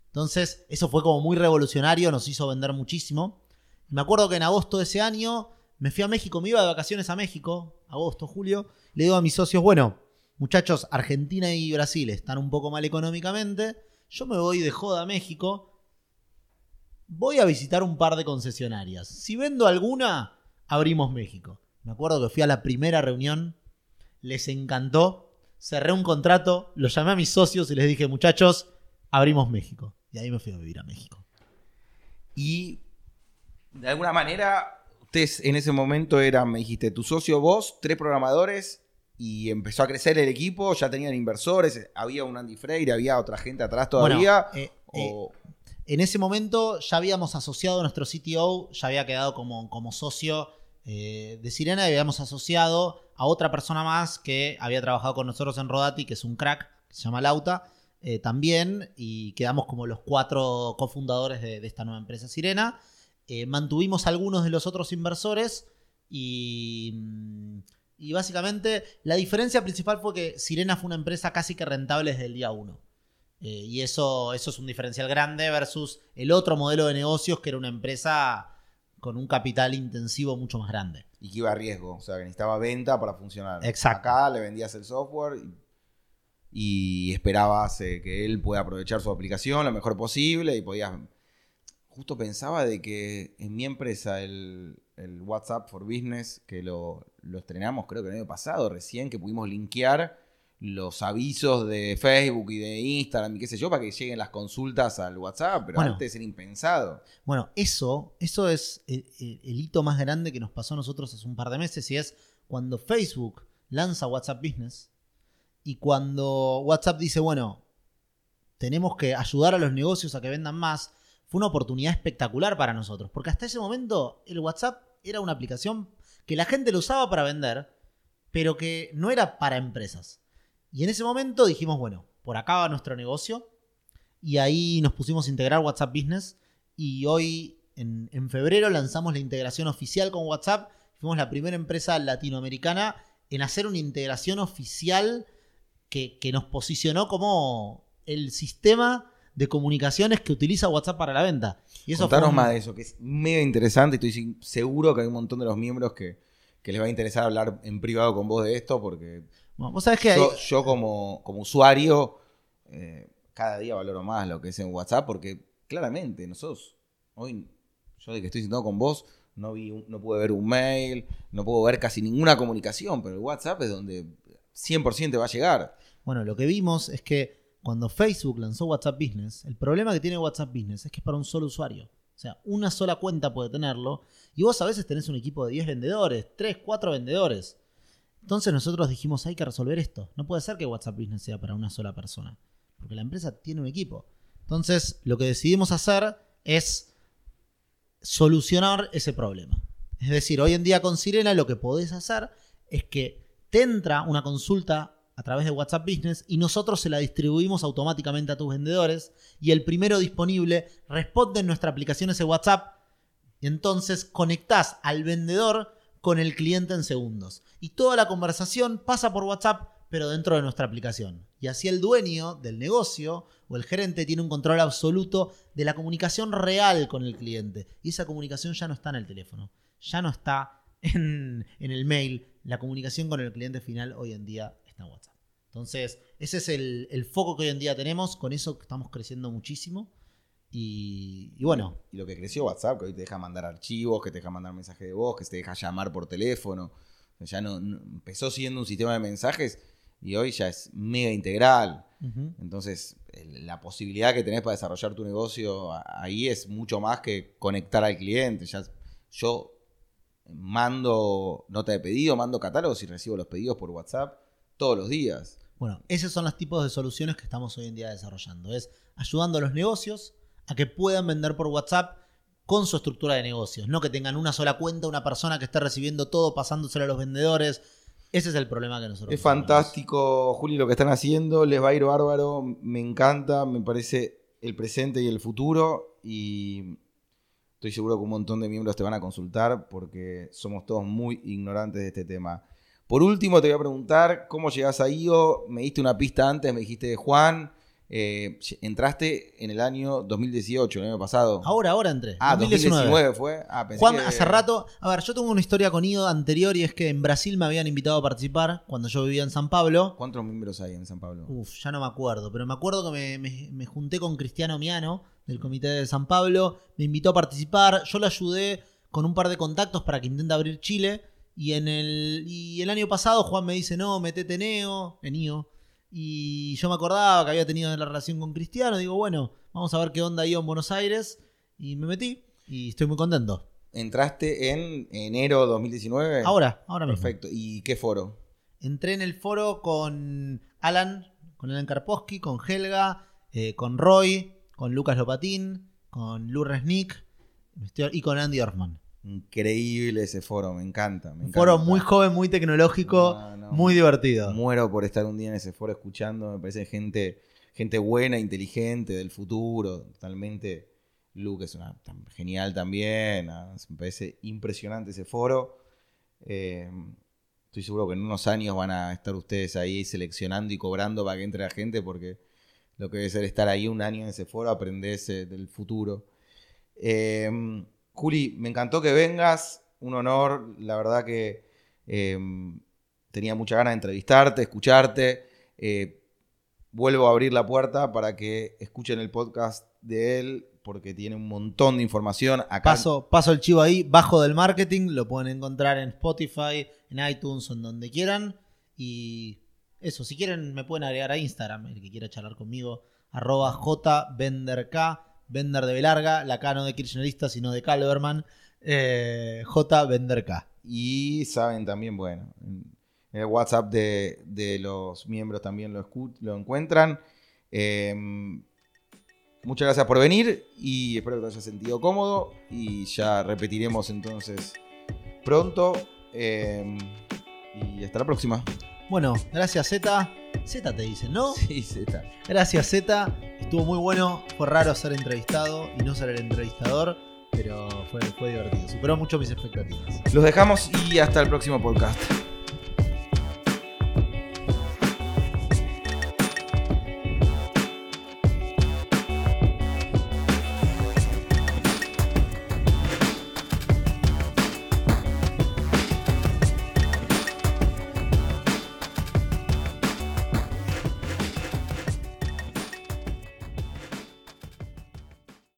B: Entonces, eso fue como muy revolucionario, nos hizo vender muchísimo. Me acuerdo que en agosto de ese año me fui a México, me iba de vacaciones a México, agosto, julio, le digo a mis socios, bueno, muchachos, Argentina y Brasil están un poco mal económicamente, yo me voy de joda a México, voy a visitar un par de concesionarias. Si vendo alguna, abrimos México. Me acuerdo que fui a la primera reunión, les encantó, cerré un contrato, los llamé a mis socios y les dije, muchachos, abrimos México. Y ahí me fui a vivir a México.
A: Y de alguna manera, ustedes en ese momento eran, me dijiste, tu socio, vos, tres programadores, y empezó a crecer el equipo, ya tenían inversores, había un Andy Freire, había otra gente atrás todavía.
B: Bueno, eh,
A: o-
B: En ese momento ya habíamos asociado a nuestro CTO, ya había quedado como, como socio eh, de Sirena habíamos asociado a otra persona más que había trabajado con nosotros en Rodati, que es un crack, que se llama Lauta. eh, también y quedamos como los cuatro cofundadores de, de esta nueva empresa Sirena. Eh, mantuvimos algunos de los otros inversores y, mm, y básicamente la diferencia principal fue que Sirena fue una empresa casi que rentable desde el día uno. Eh, y eso, eso es un diferencial grande versus el otro modelo de negocios que era una empresa con un capital intensivo mucho más grande.
A: Y que iba a riesgo, o sea, que necesitaba venta para funcionar.
B: Exacto.
A: Acá le vendías el software y, y esperabas eh, que él pueda aprovechar su aplicación lo mejor posible y podías... Justo pensaba de que en mi empresa el, el WhatsApp for Business, que lo, lo estrenamos creo que el año pasado, recién que pudimos linkear los avisos de Facebook y de Instagram y qué sé yo, para que lleguen las consultas al WhatsApp, pero
B: Bueno.
A: antes era impensado.
B: Bueno, eso, eso es el, el- el hito más grande que nos pasó a nosotros hace un par de meses y es cuando Facebook lanza WhatsApp Business y cuando WhatsApp dice, bueno, tenemos que ayudar a los negocios a que vendan más, fue una oportunidad espectacular para nosotros, porque hasta ese momento el WhatsApp era una aplicación que la gente lo usaba para vender, pero que no era para empresas. Y en ese momento dijimos, bueno, por acá va nuestro negocio, y ahí nos pusimos a integrar WhatsApp Business y hoy, en, en febrero, lanzamos la integración oficial con WhatsApp. Fuimos la primera empresa latinoamericana en hacer una integración oficial que, que nos posicionó como el sistema de comunicaciones que utiliza WhatsApp para la venta. Y eso
A: Contanos
B: fue un-
A: más de eso, que es mega interesante. Estoy seguro que hay un montón de los miembros que, que les va a interesar hablar en privado con vos de esto, porque
B: vos sabés que hay-
A: yo, yo como, como usuario eh, cada día valoro más lo que es en WhatsApp, porque claramente nosotros, hoy, yo de que estoy sentado con vos, no, vi un- no pude ver un mail, no puedo ver casi ninguna comunicación, pero el WhatsApp es donde 100% te va a llegar.
B: Bueno, lo que vimos es que cuando Facebook lanzó WhatsApp Business, el problema que tiene WhatsApp Business es que es para un solo usuario. O sea, una sola cuenta puede tenerlo. Y vos a veces tenés un equipo de 10 vendedores, 3, 4 vendedores. Entonces nosotros dijimos, hay que resolver esto. No puede ser que WhatsApp Business sea para una sola persona. Porque la empresa tiene un equipo. Entonces, lo que decidimos hacer es solucionar ese problema. Es decir, hoy en día con Sirena lo que podés hacer es que te entra una consulta a través de WhatsApp Business y nosotros se la distribuimos automáticamente a tus vendedores y el primero disponible responde en nuestra aplicación ese WhatsApp y entonces conectás al vendedor con el cliente en segundos. Y toda la conversación pasa por WhatsApp pero dentro de nuestra aplicación. Y así el dueño del negocio o el gerente tiene un control absoluto de la comunicación real con el cliente. Y esa comunicación ya no está en el teléfono, ya no está en, en el mail. La comunicación con el cliente final hoy en día está en WhatsApp. Entonces, ese es el, el foco que hoy en día tenemos. Con eso estamos creciendo muchísimo. Y, y bueno,
A: Y lo que creció WhatsApp, que hoy te deja mandar archivos, que te deja mandar mensajes de voz, que te deja llamar por teléfono. Ya no, no- empezó siendo un sistema de mensajes y hoy ya es mega integral. Entonces, la posibilidad que tenés para desarrollar tu negocio ahí es mucho más que conectar al cliente. Ya, yo mando nota de pedido, mando catálogos y recibo los pedidos por WhatsApp todos los días.
B: Bueno, esos son los tipos de soluciones que estamos hoy en día desarrollando. Es ayudando a los negocios a que puedan vender por WhatsApp con su estructura de negocios. No que tengan una sola cuenta, una persona que esté recibiendo todo, pasándoselo a los vendedores. Ese es el problema que nosotros
A: Es
B: tenemos.
A: fantástico, Juli, lo que están haciendo. Les va a ir bárbaro. Me encanta. Me parece el presente y el futuro. Y estoy seguro que un montón de miembros te van a consultar porque somos todos muy ignorantes de este tema. Por último, te voy a preguntar cómo llegas a IO. Me diste una pista antes, me dijiste Juan. Eh, entraste en el año 2018, el año pasado.
B: Ahora, ahora entré.
A: ah,
B: 2019.
A: 2019 fue. Ah, pensé
B: Juan,
A: que-
B: hace rato. A ver, yo tengo una historia con Ido anterior y es que en Brasil me habían invitado a participar cuando yo vivía en San Pablo.
A: ¿Cuántos miembros hay en San Pablo?
B: Uf, ya no me acuerdo, pero me acuerdo que me, me- me junté con Cristiano Miano del Comité de San Pablo, me invitó a participar, yo le ayudé con un par de contactos para que intente abrir Chile y en el, y el año pasado Juan me dice, no, metete Neo, en IO, y yo me acordaba que había tenido la relación con Cristiano, digo, bueno, vamos a ver qué onda IO en Buenos Aires, y me metí y estoy muy contento.
A: Entraste en enero 2019.
B: Ahora, ahora mismo.
A: Perfecto. ¿Y qué foro?
B: Entré en el foro con Alan, con Alan Karpowski, con Helga, eh, con Roy, con Lucas Lopatín, con Lou Resnick y con Andy Orfman.
A: Increíble ese foro, me encanta. Me
B: Un
A: encanta.
B: foro muy joven, muy tecnológico,
A: No, no.
B: muy divertido.
A: Muero por estar un día en ese foro escuchando. Me parece gente gente buena, inteligente, del futuro, totalmente. Luke es una, tan genial también, ah, me parece impresionante ese foro. Eh, estoy seguro que en unos años van a estar ustedes ahí seleccionando y cobrando para que entre la gente, porque lo que debe ser estar ahí un año en ese foro, aprenderse del futuro. Eh, Juli, me encantó que vengas, un honor, la verdad que eh, tenía mucha ganas de entrevistarte, escucharte. Eh, vuelvo a abrir la puerta para que escuchen el podcast de él, porque tiene un montón de información. Acá
B: Paso, paso el chivo ahí, bajo del marketing, lo pueden encontrar en Spotify, en iTunes, en donde quieran. Y eso, si quieren me pueden agregar a Instagram, el que quiera charlar conmigo, arroba jvenderk, vender de Belarga, la K no de kirchnerista, sino de Calverman, eh, jvenderk.
A: Y saben también, bueno, en el WhatsApp de, de los miembros también lo, lo encuentran. Eh, muchas gracias por venir y espero que te hayas sentido cómodo. Y ya repetiremos entonces pronto. Eh, y hasta la próxima.
B: Bueno, gracias Z. Z te dicen, ¿no?
A: Sí, Z.
B: Gracias Z. Estuvo muy bueno. Fue raro ser entrevistado y no ser el entrevistador, pero fue, divertido. Superó mucho mis expectativas.
A: Los dejamos y hasta el próximo podcast.